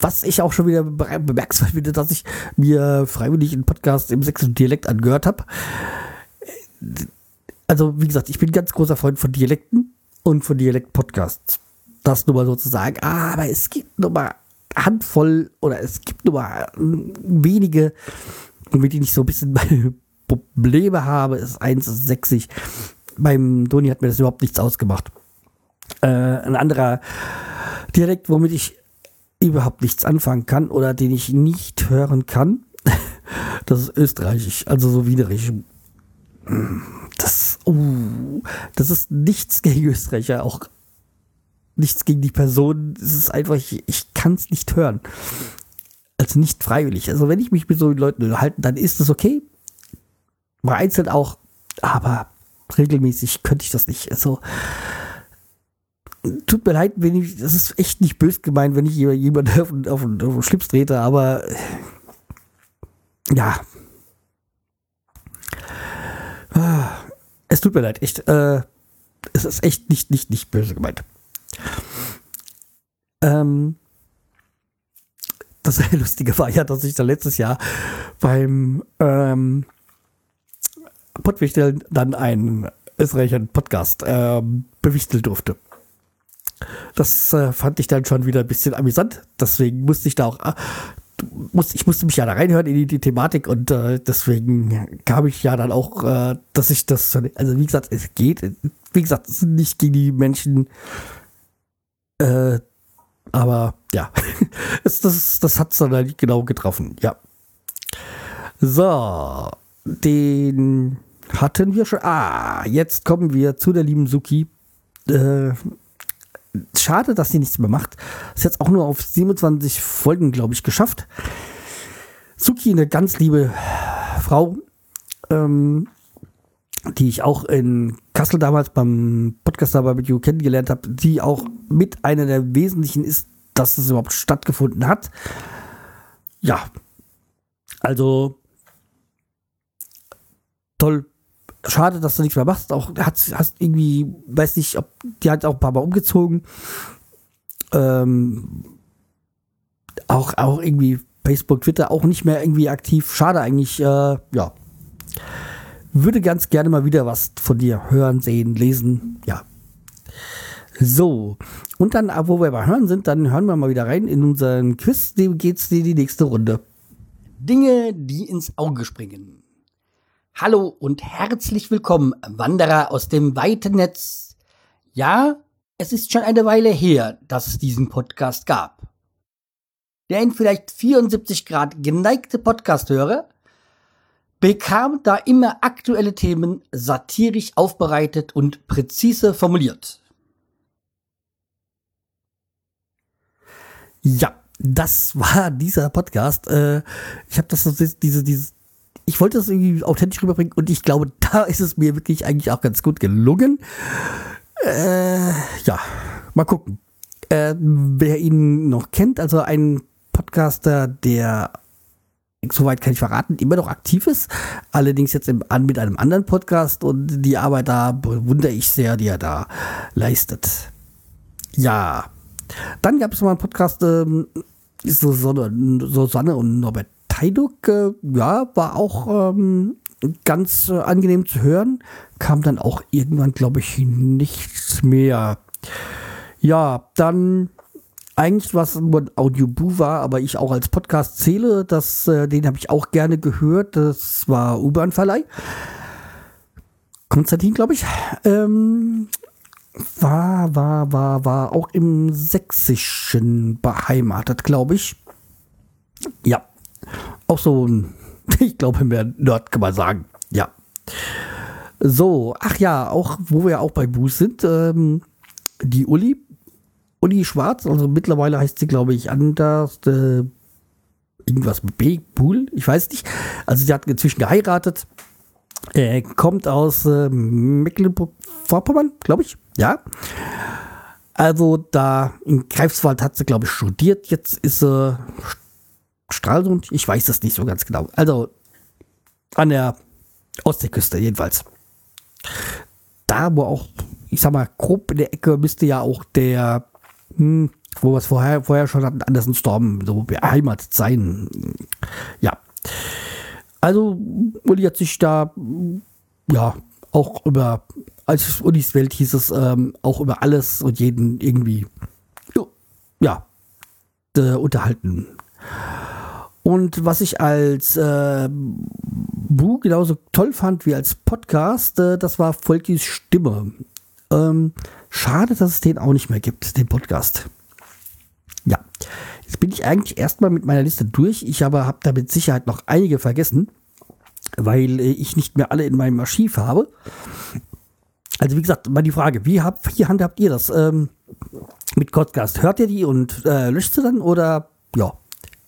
was ich auch schon wieder bemerkenswert finde, dass ich mir freiwillig einen Podcast im sächsischen Dialekt angehört habe. Also, wie gesagt, ich bin ganz großer Freund von Dialekten und von Dialekt-Podcasts. Das nur mal sozusagen. Aber es gibt nur mal Handvoll oder es gibt nur wenige, mit denen ich so ein bisschen meine Probleme habe. Ist eins, ist sächsisch. Beim Doni hat mir das überhaupt nichts ausgemacht. Äh, ein anderer Dialekt, womit ich überhaupt nichts anfangen kann oder den ich nicht hören kann, das ist österreichisch, also so wienerisch. Das, uh, das ist nichts gegen Österreicher, auch nichts gegen die Person. Es ist einfach, ich, ich kann es nicht hören. Also nicht freiwillig. Also wenn ich mich mit so Leuten unterhalte, dann ist es okay. Mal einzeln auch, aber regelmäßig könnte ich das nicht. Also tut mir leid, wenn ich, das ist echt nicht böse gemeint, wenn ich jemanden auf, auf, auf den Schlips trete, aber ja. Es tut mir leid, echt. Äh, es ist echt nicht, nicht, nicht böse gemeint. Ähm, das Lustige war ja, dass ich da letztes Jahr beim ähm, Pottwichteln dann einen österreichischen Podcast ähm, bewichteln durfte. Das äh, fand ich dann schon wieder ein bisschen amüsant. Deswegen musste ich da auch, äh, muss, ich musste mich ja da reinhören in die, die Thematik und äh, deswegen kam ich ja dann auch, äh, dass ich das, also wie gesagt, es geht, wie gesagt, es sind nicht gegen die Menschen, äh, aber ja, das, das, das hat es dann halt genau getroffen, ja. So, den hatten wir schon. Ah, jetzt kommen wir zu der lieben Suki. Äh, schade, dass sie nichts mehr macht. Ist jetzt auch nur auf 27 Folgen, glaube ich, geschafft. Suki, eine ganz liebe Frau, ähm, die ich auch in Kassel damals beim Podcaster Barbecue kennengelernt habe, die auch mit einer der wesentlichen ist, dass es überhaupt stattgefunden hat. Ja, also toll, schade, dass du nichts mehr machst. Auch hast, hast irgendwie, weiß nicht, ob die hat auch ein paar Mal umgezogen. Ähm, auch, auch irgendwie Facebook, Twitter auch nicht mehr irgendwie aktiv. Schade eigentlich, äh, ja. Würde ganz gerne mal wieder was von dir hören, sehen, lesen. Ja. So. Und dann, wo wir bei Hören sind, dann hören wir mal wieder rein in unseren Quiz. Dem geht's in die nächste Runde. Dinge, die ins Auge springen. Hallo und herzlich willkommen, Wanderer aus dem weiten Netz. Ja, es ist schon eine Weile her, dass es diesen Podcast gab. Der in vielleicht 74 Grad geneigte Podcasthörer bekam da immer aktuelle Themen satirisch aufbereitet und präzise formuliert. Ja, das war dieser Podcast. Äh, ich habe das diese, dieses ich wollte das irgendwie authentisch rüberbringen und ich glaube, da ist es mir wirklich eigentlich auch ganz gut gelungen. Äh, ja, mal gucken. Äh, wer ihn noch kennt, also ein Podcaster, der soweit kann ich verraten, immer noch aktiv ist. Allerdings jetzt im, an, mit einem anderen Podcast und die Arbeit da bewundere ich sehr, die er da leistet. Ja. Dann gab es mal einen Podcast, ähm, so Susanne und Norbert Haiduk, äh, ja, war auch ähm, ganz äh, angenehm zu hören. Kam dann auch irgendwann, glaube ich, nichts mehr. Ja, dann eigentlich was nur ein Audioboo war, aber ich auch als Podcast zähle, das, äh, den habe ich auch gerne gehört. Das war U-Bahn-Verleih. Konstantin, glaube ich. Ähm, war, war, war, war auch im Sächsischen beheimatet, glaube ich. Ja, auch so ein, ich glaube, mehr Nerd kann man sagen. Ja. So, ach ja, auch, wo wir auch bei Boost sind, ähm, die Uli, Uli Schwarz, also mittlerweile heißt sie, glaube ich, anders, äh, irgendwas mit B, Pool, ich weiß nicht. Also sie hat inzwischen geheiratet, äh, kommt aus äh, Mecklenburg-Vorpommern, glaube ich, ja. Also da in Greifswald hat sie, glaube ich, studiert. Jetzt ist sie Stralsund? Ich weiß das nicht so ganz genau. Also an der Ostseeküste jedenfalls. Da, wo auch, ich sag mal, grob in der Ecke müsste ja auch der, hm, wo wir es vorher, vorher schon hatten, Andersen Storm so beheimatet sein. Ja. Also, Uli hat sich da, ja, auch über, als Ulis Welt hieß es, ähm, auch über alles und jeden irgendwie, ja, äh, unterhalten. Und was ich als äh, Buch genauso toll fand wie als Podcast, äh, das war Volkis Stimme. Ähm, schade, dass es den auch nicht mehr gibt, den Podcast. Ja, jetzt bin ich eigentlich erstmal mit meiner Liste durch. Ich aber habe da mit Sicherheit noch einige vergessen, weil äh, ich nicht mehr alle in meinem Archiv habe. Also wie gesagt, mal die Frage, wie, habt, wie handhabt ihr das ähm, mit Podcast? Hört ihr die und äh, löscht sie dann oder ja,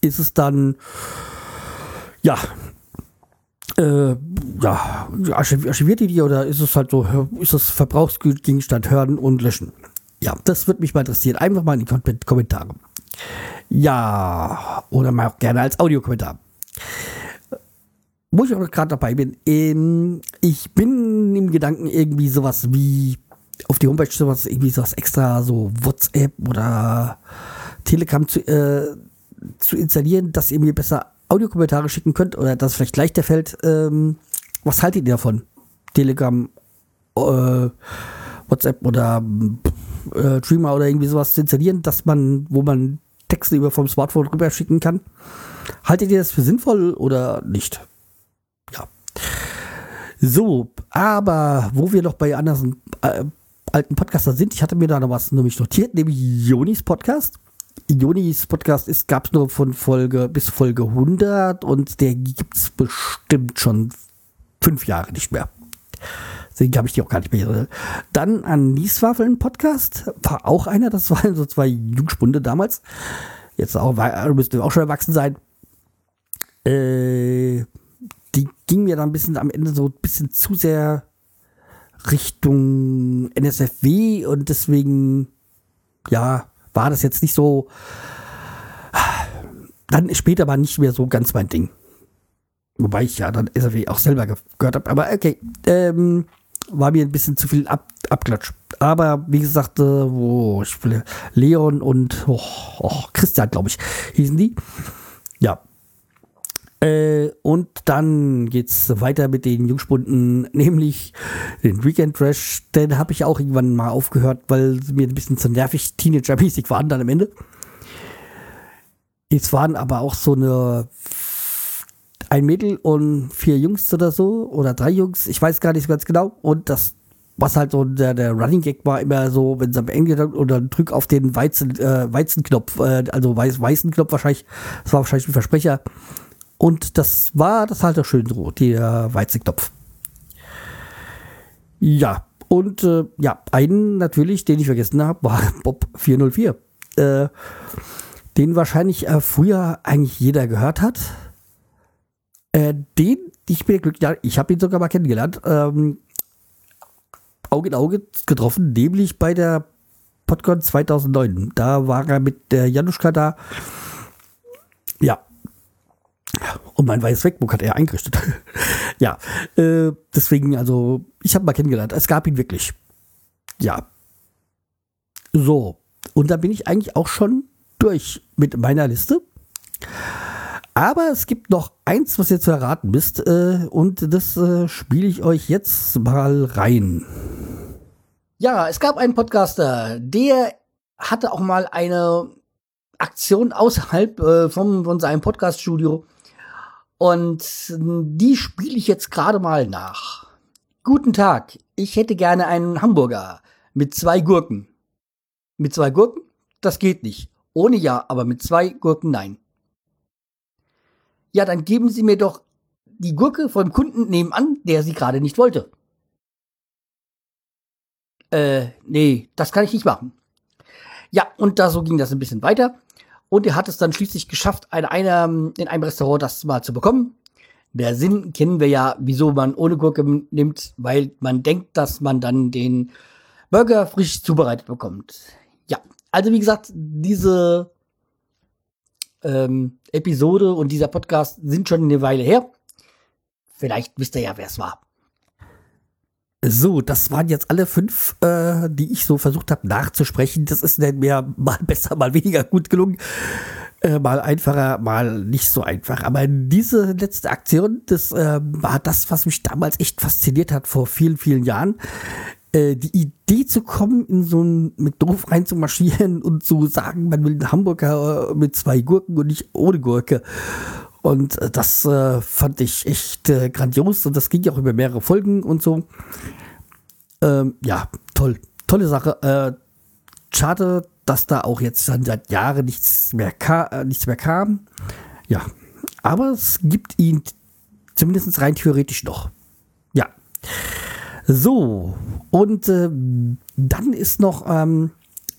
ist es dann ja äh, ja, archiviert ihr die oder ist es halt so, ist das Verbrauchsgegenstand hören und löschen? Ja, das würde mich mal interessieren. Einfach mal in die Kommentare. Ja, oder mal auch gerne als Audiokommentar. Wo ich auch gerade dabei bin, ähm, ich bin im Gedanken irgendwie sowas wie auf die Homepage sowas, irgendwie sowas extra, so WhatsApp oder Telegram zu, äh, zu installieren, dass ihr mir besser Audiokommentare schicken könnt oder das vielleicht leichter fällt. Ähm, was haltet ihr davon? Telegram, äh, WhatsApp oder äh, Dreamer oder irgendwie sowas zu installieren, dass man, wo man Texte über vom Smartphone rüber schicken kann. Haltet ihr das für sinnvoll oder nicht? Ja. So, aber wo wir noch bei anderen äh, alten Podcaster sind, ich hatte mir da noch was nämlich notiert, nämlich Jonis Podcast. Jonis Podcast ist, gab es nur von Folge bis Folge 100 und der gibt es bestimmt schon fünf Jahre nicht mehr. Deswegen habe ich die auch gar nicht mehr. Dann an Nieswaffeln Podcast. War auch einer, das waren so zwei Jungspunde damals. Jetzt auch, müsste auch schon erwachsen sein. Äh, die ging mir dann ein bisschen am Ende so ein bisschen zu sehr Richtung NSFW und deswegen, ja, war das jetzt nicht so. Dann später war nicht mehr so ganz mein Ding. Wobei ich ja dann SFW auch selber gehört habe. Aber okay, ähm, war mir ein bisschen zu viel Ab Abklatsch. Aber wie gesagt, äh, will, Leon und oh, oh, Christian, glaube ich, hießen die. Ja. Äh, und dann geht's weiter mit den Jungspunden, nämlich den Weekend Trash. Den habe ich auch irgendwann mal aufgehört, weil sie mir ein bisschen zu nervig Teenager-mäßig waren dann am Ende. Es waren aber auch so eine ein Mädel und vier Jungs oder so, oder drei Jungs, ich weiß gar nicht ganz genau. Und das, was halt so der, der Running Gag war, immer so, wenn sie am Ende oder drück auf den Weizen, äh, Weizenknopf, äh, also weiß, weißen Knopf wahrscheinlich, das war wahrscheinlich ein Versprecher. Und das war das halt auch schön so, der Weizenknopf. Ja, und äh, ja, einen natürlich, den ich vergessen habe, war Bob 404. Äh, den wahrscheinlich äh, früher eigentlich jeder gehört hat. Äh, den, ich bin glücklich, ja, ich habe ihn sogar mal kennengelernt, ähm, Auge in Auge getroffen, nämlich bei der PodCon 2009. Da war er mit der Januszka da. Ja. Und mein weißes Wegbuch hat er eingerichtet. ja. Äh, deswegen, also, ich habe mal kennengelernt. Es gab ihn wirklich. Ja. So. Und da bin ich eigentlich auch schon durch mit meiner Liste. Aber es gibt noch eins, was ihr zu erraten wisst, äh, und das äh, spiele ich euch jetzt mal rein. Ja, es gab einen Podcaster, der hatte auch mal eine Aktion außerhalb äh, vom, von seinem Podcaststudio. Und die spiele ich jetzt gerade mal nach. Guten Tag, ich hätte gerne einen Hamburger mit zwei Gurken. Mit zwei Gurken? Das geht nicht. Ohne ja, aber mit zwei Gurken nein ja, dann geben Sie mir doch die Gurke vom Kunden nebenan, der sie gerade nicht wollte. Äh, nee, das kann ich nicht machen. Ja, und da so ging das ein bisschen weiter. Und er hat es dann schließlich geschafft, eine, eine, in einem Restaurant das mal zu bekommen. Der Sinn kennen wir ja, wieso man ohne Gurke nimmt, weil man denkt, dass man dann den Burger frisch zubereitet bekommt. Ja, also wie gesagt, diese ähm, Episode und dieser Podcast sind schon eine Weile her. Vielleicht wisst ihr ja, wer es war. So, das waren jetzt alle fünf, äh, die ich so versucht habe nachzusprechen. Das ist mir mal besser, mal weniger gut gelungen. Äh, mal einfacher, mal nicht so einfach. Aber diese letzte Aktion, das äh, war das, was mich damals echt fasziniert hat vor vielen, vielen Jahren. äh, die Idee zu kommen, in so ein McDoof reinzumarschieren und zu sagen, man will einen Hamburger mit zwei Gurken und nicht ohne Gurke. Und äh, das äh, fand ich echt äh, grandios und das ging ja auch über mehrere Folgen und so. Ähm, ja, toll. Tolle Sache. Äh, schade, dass da auch jetzt schon seit Jahren nichts mehr, ka äh, nichts mehr kam. Ja, aber es gibt ihn zumindest rein theoretisch noch. Ja. So, und äh, dann ist noch, ähm,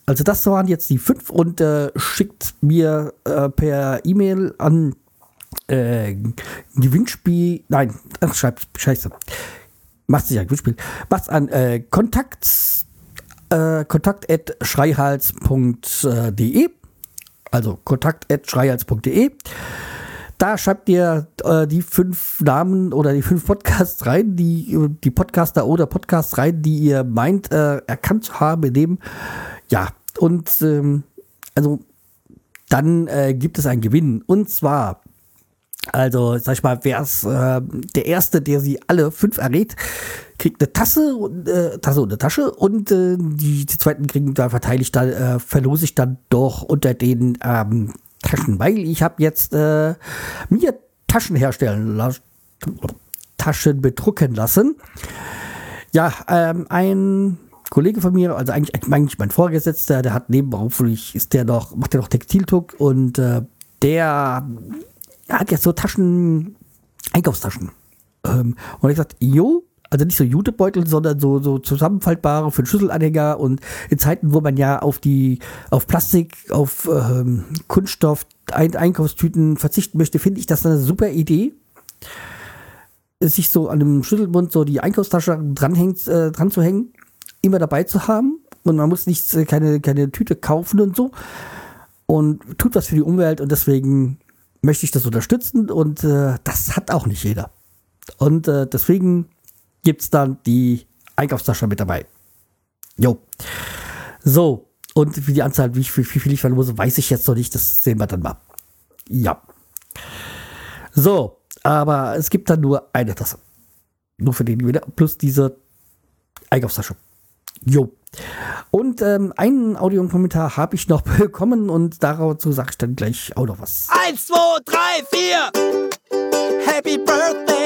also das waren jetzt die fünf und schickt mir per E-Mail an äh, Gewinnspiel, nein, ach, schreibt, scheiße, macht sich ein Gewinnspiel, macht's an äh, Kontakt, äh, kontakt at schreihals.de, also kontakt at schreihals.de. Da schreibt ihr äh, die fünf Namen oder die fünf Podcasts rein, die, die Podcaster oder Podcasts rein, die ihr meint, äh, erkannt zu haben in dem. Ja, und ähm, also dann äh, gibt es einen Gewinn. Und zwar, also sag ich mal, wer es äh, der Erste, der sie alle fünf errät, kriegt eine Tasse und äh, Tasse und eine Tasche und äh, die, die zweiten kriegen da verteile ich dann, äh, verlose ich dann doch unter den ähm, Taschen, weil ich habe jetzt äh, mir Taschen herstellen lassen, Taschen bedrucken lassen. Ja, ähm, ein Kollege von mir, also eigentlich, eigentlich mein Vorgesetzter, der hat nebenberuflich, ist der noch, macht der noch Textiltuck und äh, der hat jetzt so Taschen, Einkaufstaschen. Ähm, und ich gesagt, jo, also nicht so Jutebeutel, sondern so, so zusammenfaltbare für den Schlüsselanhänger und in Zeiten, wo man ja auf die, auf Plastik, auf ähm, Kunststoff, Ein Einkaufstüten verzichten möchte, finde ich das eine super Idee. Sich so an dem Schlüsselbund so die Einkaufstasche dranhängt, äh, dran zu hängen, immer dabei zu haben und man muss nicht äh, keine, keine Tüte kaufen und so und tut was für die Umwelt und deswegen möchte ich das unterstützen und äh, das hat auch nicht jeder. Und äh, deswegen gibt es dann die Einkaufstasche mit dabei. Jo. So, und wie die Anzahl, wie, wie, wie viel ich verlose, weiß ich jetzt noch nicht. Das sehen wir dann mal. Ja. So, aber es gibt dann nur eine Tasse. Nur für den Gewinner. Plus diese Einkaufstasche. Jo. Und ähm, einen Audio und Kommentar habe ich noch bekommen und dazu sage ich dann gleich auch noch was. Eins, zwei, drei, vier. Happy Birthday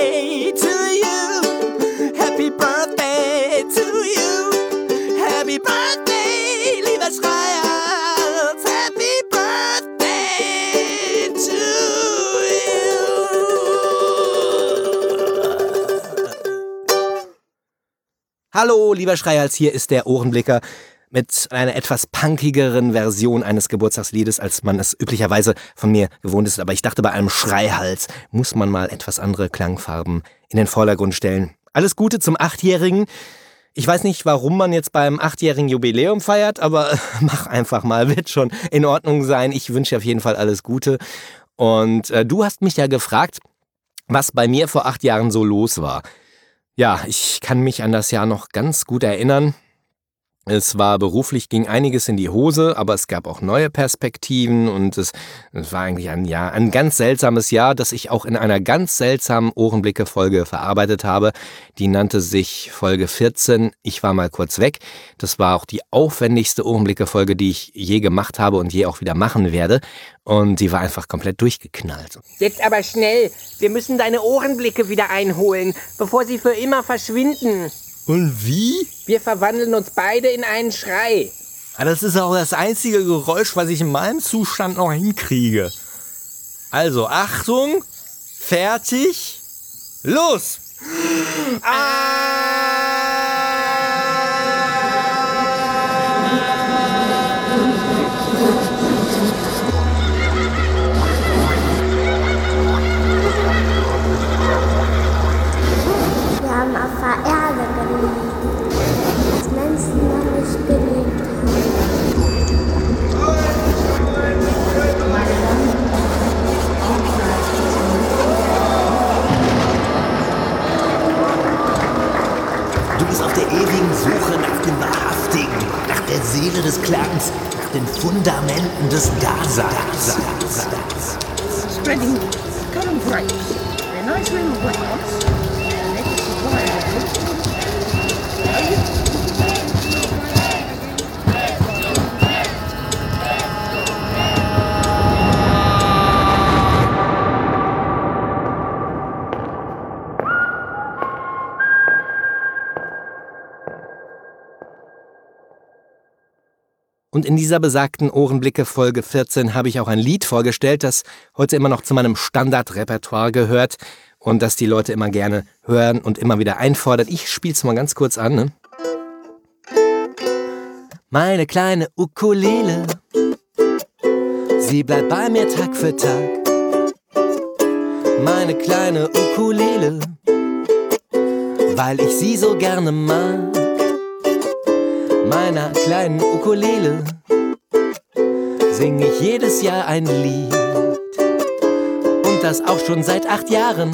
Hallo, lieber Schreihals, hier ist der Ohrenblicker mit einer etwas punkigeren Version eines Geburtstagsliedes, als man es üblicherweise von mir gewohnt ist. Aber ich dachte, bei einem Schreihals muss man mal etwas andere Klangfarben in den Vordergrund stellen. Alles Gute zum Achtjährigen. Ich weiß nicht, warum man jetzt beim achtjährigen Jubiläum feiert, aber mach einfach mal, wird schon in Ordnung sein. Ich wünsche auf jeden Fall alles Gute. Und äh, du hast mich ja gefragt, was bei mir vor acht Jahren so los war. Ja, ich kann mich an das Jahr noch ganz gut erinnern. Es war beruflich, ging einiges in die Hose, aber es gab auch neue Perspektiven und es, es war eigentlich ein Jahr, ein ganz seltsames Jahr, das ich auch in einer ganz seltsamen Ohrenblicke-Folge verarbeitet habe. Die nannte sich Folge 14, Ich war mal kurz weg. Das war auch die aufwendigste Ohrenblicke-Folge, die ich je gemacht habe und je auch wieder machen werde. Und die war einfach komplett durchgeknallt. Jetzt aber schnell. Wir müssen deine Ohrenblicke wieder einholen, bevor sie für immer verschwinden. Und wie? Wir verwandeln uns beide in einen Schrei. Ah, Das ist auch das einzige Geräusch, was ich in meinem Zustand noch hinkriege. Also, Achtung, fertig, los! Wir der ewigen Suche nach dem Wahrhaftigen, nach der Seele des Klangs, nach den Fundamenten des Daseins. spreading cotton grapes. In the warehouse. and they can Und in dieser besagten Ohrenblicke Folge 14 habe ich auch ein Lied vorgestellt, das heute immer noch zu meinem Standardrepertoire gehört und das die Leute immer gerne hören und immer wieder einfordern. Ich spiele es mal ganz kurz an. Ne? Meine kleine Ukulele, sie bleibt bei mir Tag für Tag. Meine kleine Ukulele, weil ich sie so gerne mag meiner kleinen Ukulele sing ich jedes Jahr ein Lied. Und das auch schon seit acht Jahren.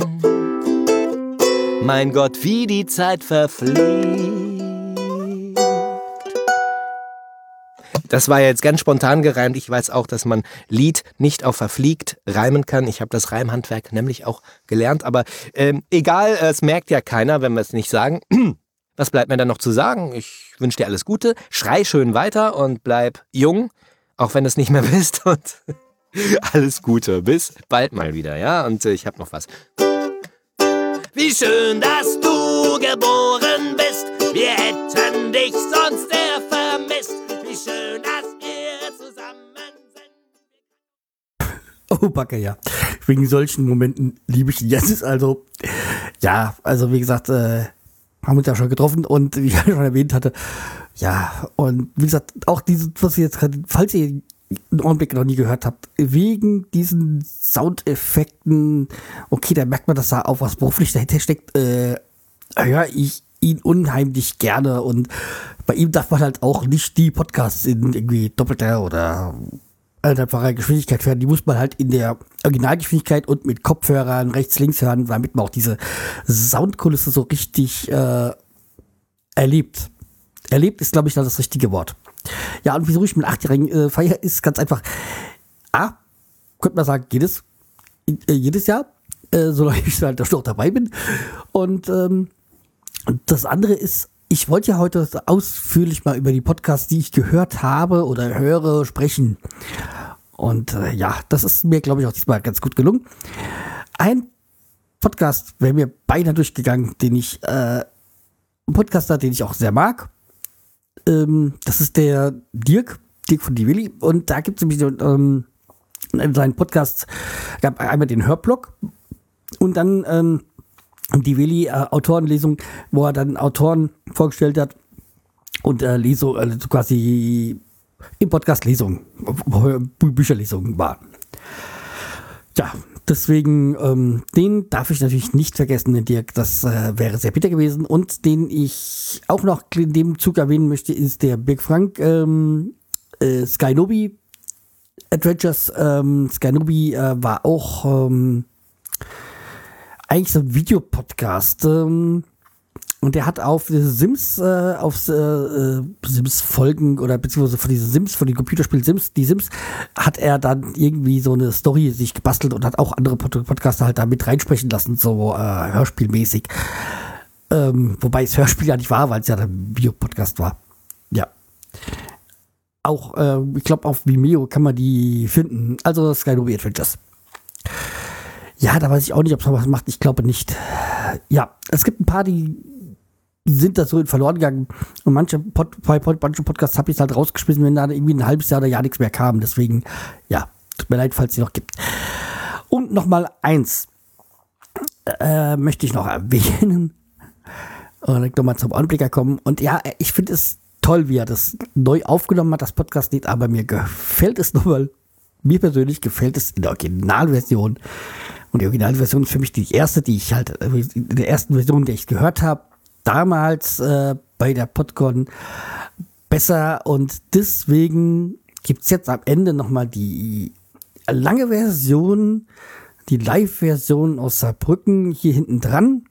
Mein Gott, wie die Zeit verfliegt. Das war jetzt ganz spontan gereimt. Ich weiß auch, dass man Lied nicht auf verfliegt reimen kann. Ich habe das Reimhandwerk nämlich auch gelernt. Aber ähm, egal, es merkt ja keiner, wenn wir es nicht sagen. Was bleibt mir dann noch zu sagen? Ich wünsche dir alles Gute, schrei schön weiter und bleib jung, auch wenn du es nicht mehr bist. Und alles Gute, bis bald mal wieder, ja? Und äh, ich habe noch was. Wie schön, dass du geboren bist. Wir hätten dich sonst sehr vermisst. Wie schön, dass wir zusammen sind. Oh, Backe, ja. Wegen solchen Momenten liebe ich ihn. Jetzt ist also, ja, also wie gesagt, äh, haben uns ja schon getroffen und wie ich schon erwähnt hatte, ja, und wie gesagt, auch diese, was ihr jetzt gerade, falls ihr einen Augenblick noch nie gehört habt, wegen diesen Soundeffekten, okay, da merkt man, dass da auch was beruflich dahinter steckt, äh, höre ich ihn unheimlich gerne und bei ihm darf man halt auch nicht die Podcasts in irgendwie doppelter oder einfacher Geschwindigkeit hören. Die muss man halt in der Originalgeschwindigkeit und mit Kopfhörern rechts, links hören, damit man auch diese Soundkulisse so richtig äh, erlebt. Erlebt ist, glaube ich, dann das richtige Wort. Ja, und wieso ich mit Achtjährigen äh, feiere, ist ganz einfach. A, könnte man sagen, jedes, äh, jedes Jahr, äh, solange ich halt noch dabei bin. Und ähm, das andere ist, ich wollte ja heute ausführlich mal über die Podcasts, die ich gehört habe oder höre, sprechen. Und äh, ja, das ist mir, glaube ich, auch diesmal ganz gut gelungen. Ein Podcast wäre mir beinahe durchgegangen, den ich, äh, Podcaster, den ich auch sehr mag. Ähm, das ist der Dirk, Dirk von Divilli. Und da gibt es nämlich ähm, in seinen Podcast, gab einmal den Hörblog und dann ähm, die Willi äh, Autorenlesung, wo er dann Autoren vorgestellt hat und äh, Lesung, also quasi im Podcast Lesungen, Bücherlesungen waren. Ja, deswegen, ähm, den darf ich natürlich nicht vergessen, den Dirk, das äh, wäre sehr bitter gewesen. Und den ich auch noch in dem Zug erwähnen möchte, ist der Big Frank ähm, äh, Skynobi Adventures. Ähm, Skynobi äh, war auch ähm, eigentlich so ein Videopodcast. Ähm, und der hat auf Sims, äh, auf äh, Sims Folgen oder beziehungsweise von diesen Sims, von dem Computerspiel Sims, die Sims, hat er dann irgendwie so eine Story sich gebastelt und hat auch andere Pod Podcaster halt da mit reinsprechen lassen, so äh, hörspielmäßig. Ähm, wobei es Hörspiel ja nicht war, weil es ja ein Videopodcast war. Ja. Auch, äh, ich glaube, auf Vimeo kann man die finden. Also Skyrobi Adventures. Ja, da weiß ich auch nicht, ob es was macht. Ich glaube nicht. Ja, es gibt ein paar, die, sind da so verloren gegangen. Und manche, Pod, manche Podcasts habe ich halt rausgeschmissen, wenn da irgendwie ein halbes Jahr oder Jahr nichts mehr kam. Deswegen, ja, tut mir leid, falls es noch gibt. Und nochmal eins äh, möchte ich noch erwähnen. Und nochmal zum Anblicker kommen. Und ja, ich finde es toll, wie er das neu aufgenommen hat, das Podcast-Lied, aber mir gefällt es nochmal. Mir persönlich gefällt es in der Originalversion und die Originalversion ist für mich die erste, die ich halt, äh, in der ersten Version, die ich gehört habe, damals äh, bei der Podcon besser. Und deswegen gibt es jetzt am Ende nochmal die lange Version, die Live-Version aus Saarbrücken hier hinten dran.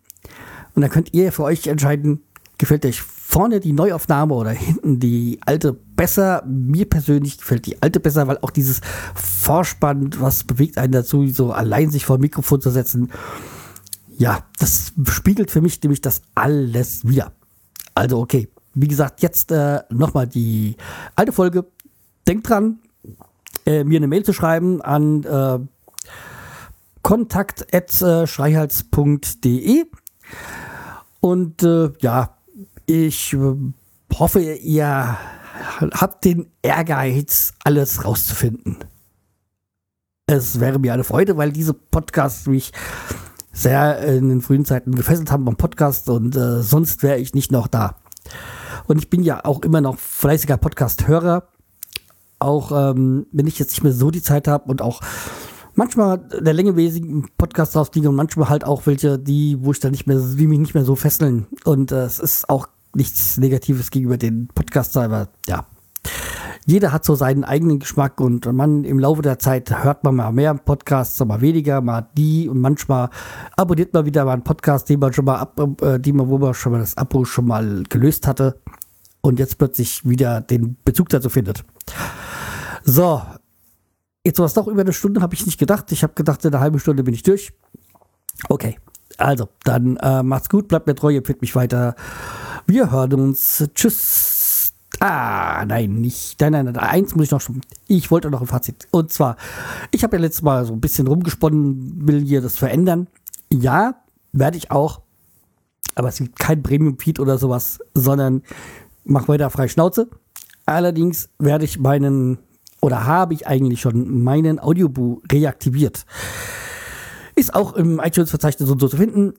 Und dann könnt ihr für euch entscheiden, gefällt euch vorne die Neuaufnahme oder hinten die alte besser. Mir persönlich gefällt die alte besser, weil auch dieses Vorspann, was bewegt einen dazu, so allein sich vor dem Mikrofon zu setzen. Ja, das spiegelt für mich nämlich das alles wieder. Also okay, wie gesagt, jetzt äh, nochmal die alte Folge. Denkt dran, äh, mir eine Mail zu schreiben an äh, kontakt.schreihals.de und äh, ja, ich äh, hoffe, ihr hab den Ehrgeiz, alles rauszufinden. Es wäre mir eine Freude, weil diese Podcasts mich sehr in den frühen Zeiten gefesselt haben beim Podcast und äh, sonst wäre ich nicht noch da. Und ich bin ja auch immer noch fleißiger Podcast-Hörer. Auch ähm, wenn ich jetzt nicht mehr so die Zeit habe und auch manchmal der längemäßigen Podcasts rausfliege und manchmal halt auch welche, die, wo ich dann nicht mehr, die mich nicht mehr so fesseln. Und äh, es ist auch nichts Negatives gegenüber den Podcaster, aber ja. Jeder hat so seinen eigenen Geschmack und man im Laufe der Zeit hört man mal mehr Podcasts, mal weniger, mal die und manchmal abonniert man wieder mal einen Podcast, den man schon mal ab, äh, die man, wo man schon mal das Abo schon mal gelöst hatte und jetzt plötzlich wieder den Bezug dazu findet. So, jetzt war es doch über eine Stunde, habe ich nicht gedacht. Ich habe gedacht, in einer halben Stunde bin ich durch. Okay, also, dann äh, macht's gut, bleibt mir treu, empfiehlt mich weiter. Wir hören uns. Tschüss. Ah, nein, nicht. Nein, nein, nein. Eins muss ich noch. Ich wollte noch ein Fazit. Und zwar, ich habe ja letztes Mal so ein bisschen rumgesponnen, will hier das verändern. Ja, werde ich auch. Aber es gibt kein Premium-Feed oder sowas, sondern mach weiter frei Schnauze. Allerdings werde ich meinen, oder habe ich eigentlich schon meinen Audioboo reaktiviert. Ist auch im iTunes-Verzeichnis und so zu finden.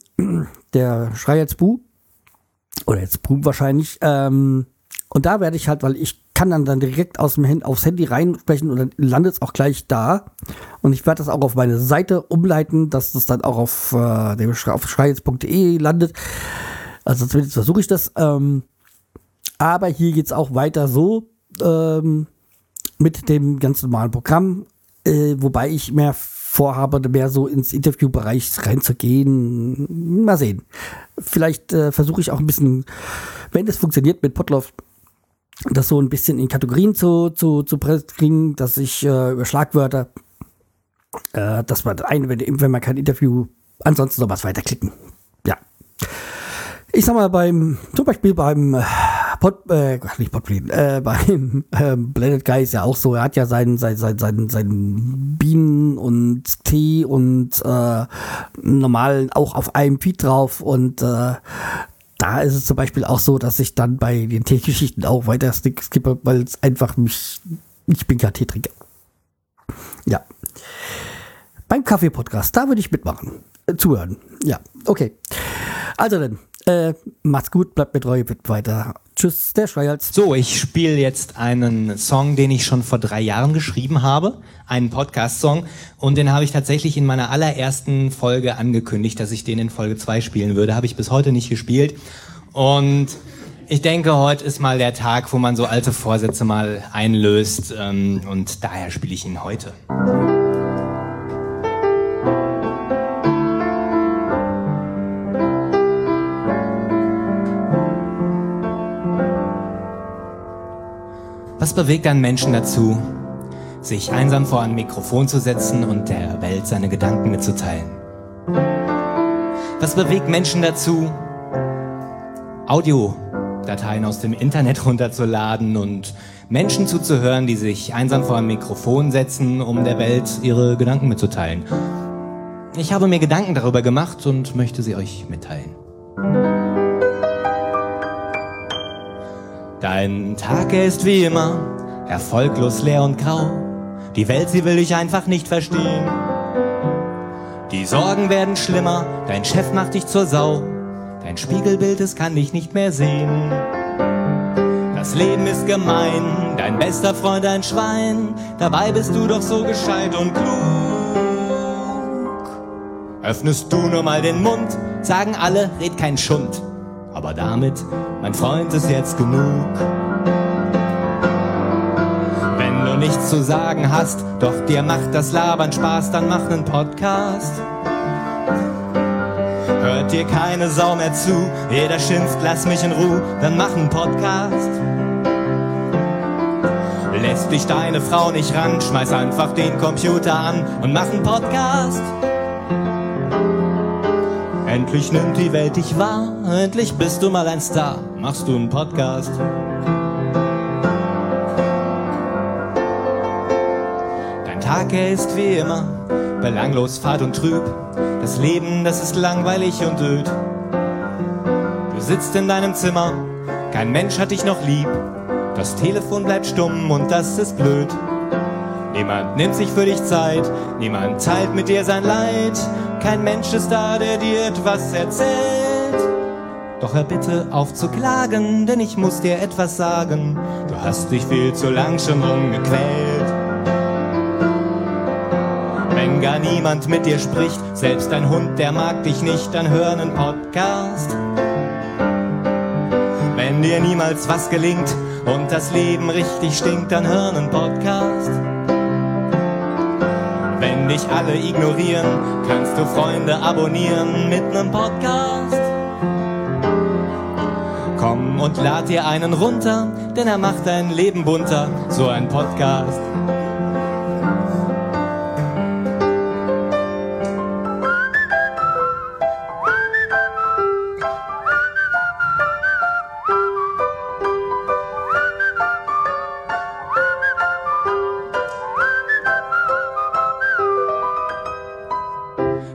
Der Schrei jetzt Bu. Oder jetzt Bu wahrscheinlich. Ähm, und da werde ich halt, weil ich kann dann, dann direkt aus dem Handy aufs Handy reinsprechen und dann landet es auch gleich da. Und ich werde das auch auf meine Seite umleiten, dass das dann auch auf, äh, auf schreiz.de landet. Also zumindest versuche ich das. Ähm, aber hier geht's auch weiter so ähm, mit dem ganz normalen Programm, äh, wobei ich mehr vorhabe, mehr so ins Interviewbereich reinzugehen. Mal sehen. Vielleicht äh, versuche ich auch ein bisschen, wenn das funktioniert mit Potloff, das so ein bisschen in Kategorien zu, zu, zu kriegen, dass ich äh, über Schlagwörter, äh, dass man ein, wenn, wenn man kein Interview, ansonsten noch was weiterklicken. Ja. Ich sag mal, beim, zum Beispiel beim äh, Pod, äh, nicht Podplane, äh, beim äh, Blended Guy ist ja auch so, er hat ja seinen, seinen, seinen, seinen, seinen Bienen und Tee und äh, normalen auch auf einem Feed drauf und äh, da ist es zum Beispiel auch so, dass ich dann bei den Teegeschichten auch weiter skippe, weil es einfach mich, ich bin kein Teetrinker. Ja. Beim Kaffee-Podcast, da würde ich mitmachen. Äh, zuhören. Ja, okay. Also dann, äh, macht's gut, bleibt mir treu, bitte weiter. Tschüss, der Schreihals. So, ich spiele jetzt einen Song, den ich schon vor drei Jahren geschrieben habe, einen Podcast-Song, und den habe ich tatsächlich in meiner allerersten Folge angekündigt, dass ich den in Folge 2 spielen würde. Habe ich bis heute nicht gespielt. Und ich denke, heute ist mal der Tag, wo man so alte Vorsätze mal einlöst, ähm, und daher spiele ich ihn heute. Was bewegt einen Menschen dazu, sich einsam vor ein Mikrofon zu setzen und der Welt seine Gedanken mitzuteilen? Was bewegt Menschen dazu, Audiodateien aus dem Internet runterzuladen und Menschen zuzuhören, die sich einsam vor ein Mikrofon setzen, um der Welt ihre Gedanken mitzuteilen? Ich habe mir Gedanken darüber gemacht und möchte sie euch mitteilen. Dein Tag ist wie immer erfolglos leer und grau. Die Welt, sie will ich einfach nicht verstehen. Die Sorgen werden schlimmer, dein Chef macht dich zur Sau. Dein Spiegelbild, es kann dich nicht mehr sehen. Das Leben ist gemein, dein bester Freund ein Schwein. Dabei bist du doch so gescheit und klug. Öffnest du nur mal den Mund, sagen alle, red kein Schund. Aber damit, mein Freund, ist jetzt genug. Wenn du nichts zu sagen hast, doch dir macht das Labern Spaß, dann mach nen Podcast. Hört dir keine Sau mehr zu, jeder schimpft, lass mich in Ruhe, dann mach nen Podcast. Lässt dich deine Frau nicht ran, schmeiß einfach den Computer an und mach nen Podcast. Endlich nimmt die Welt dich wahr, endlich bist du mal ein Star, machst du einen Podcast. Dein Tag, er ist wie immer, belanglos, fad und trüb. Das Leben, das ist langweilig und öd. Du sitzt in deinem Zimmer, kein Mensch hat dich noch lieb. Das Telefon bleibt stumm und das ist blöd. Niemand nimmt sich für dich Zeit, niemand teilt mit dir sein Leid. Kein Mensch ist da, der dir etwas erzählt. Doch hör bitte auf zu klagen, denn ich muss dir etwas sagen. Du hast dich viel zu lang schon rumgequält. Wenn gar niemand mit dir spricht, selbst dein Hund, der mag dich nicht, dann hör einen Podcast. Wenn dir niemals was gelingt und das Leben richtig stinkt, dann hör einen Podcast. Wenn dich alle ignorieren, kannst du Freunde abonnieren mit nem Podcast. Und lad dir einen runter, denn er macht dein Leben bunter, so ein Podcast.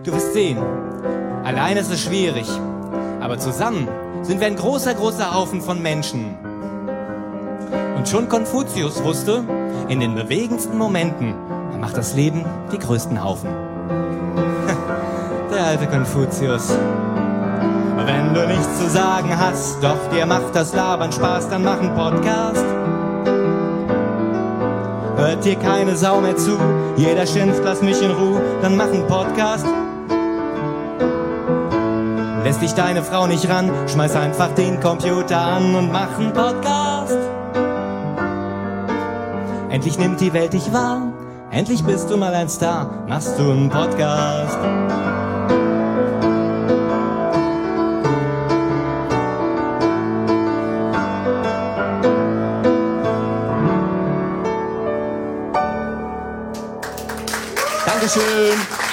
Du wirst sehen, allein ist es schwierig, aber zusammen sind wir ein großer, großer Haufen von Menschen. Und schon Konfuzius wusste, in den bewegendsten Momenten macht das Leben die größten Haufen. Der alte Konfuzius. Wenn du nichts zu sagen hast, doch dir macht das Labern Spaß, dann mach einen Podcast. Hört dir keine Sau mehr zu, jeder schimpft, lass mich in Ruhe, dann mach einen Podcast. Lässt dich deine Frau nicht ran, schmeiß einfach den Computer an und mach einen Podcast. Endlich nimmt die Welt dich wahr, endlich bist du mal ein Star, machst du einen Podcast. Dankeschön.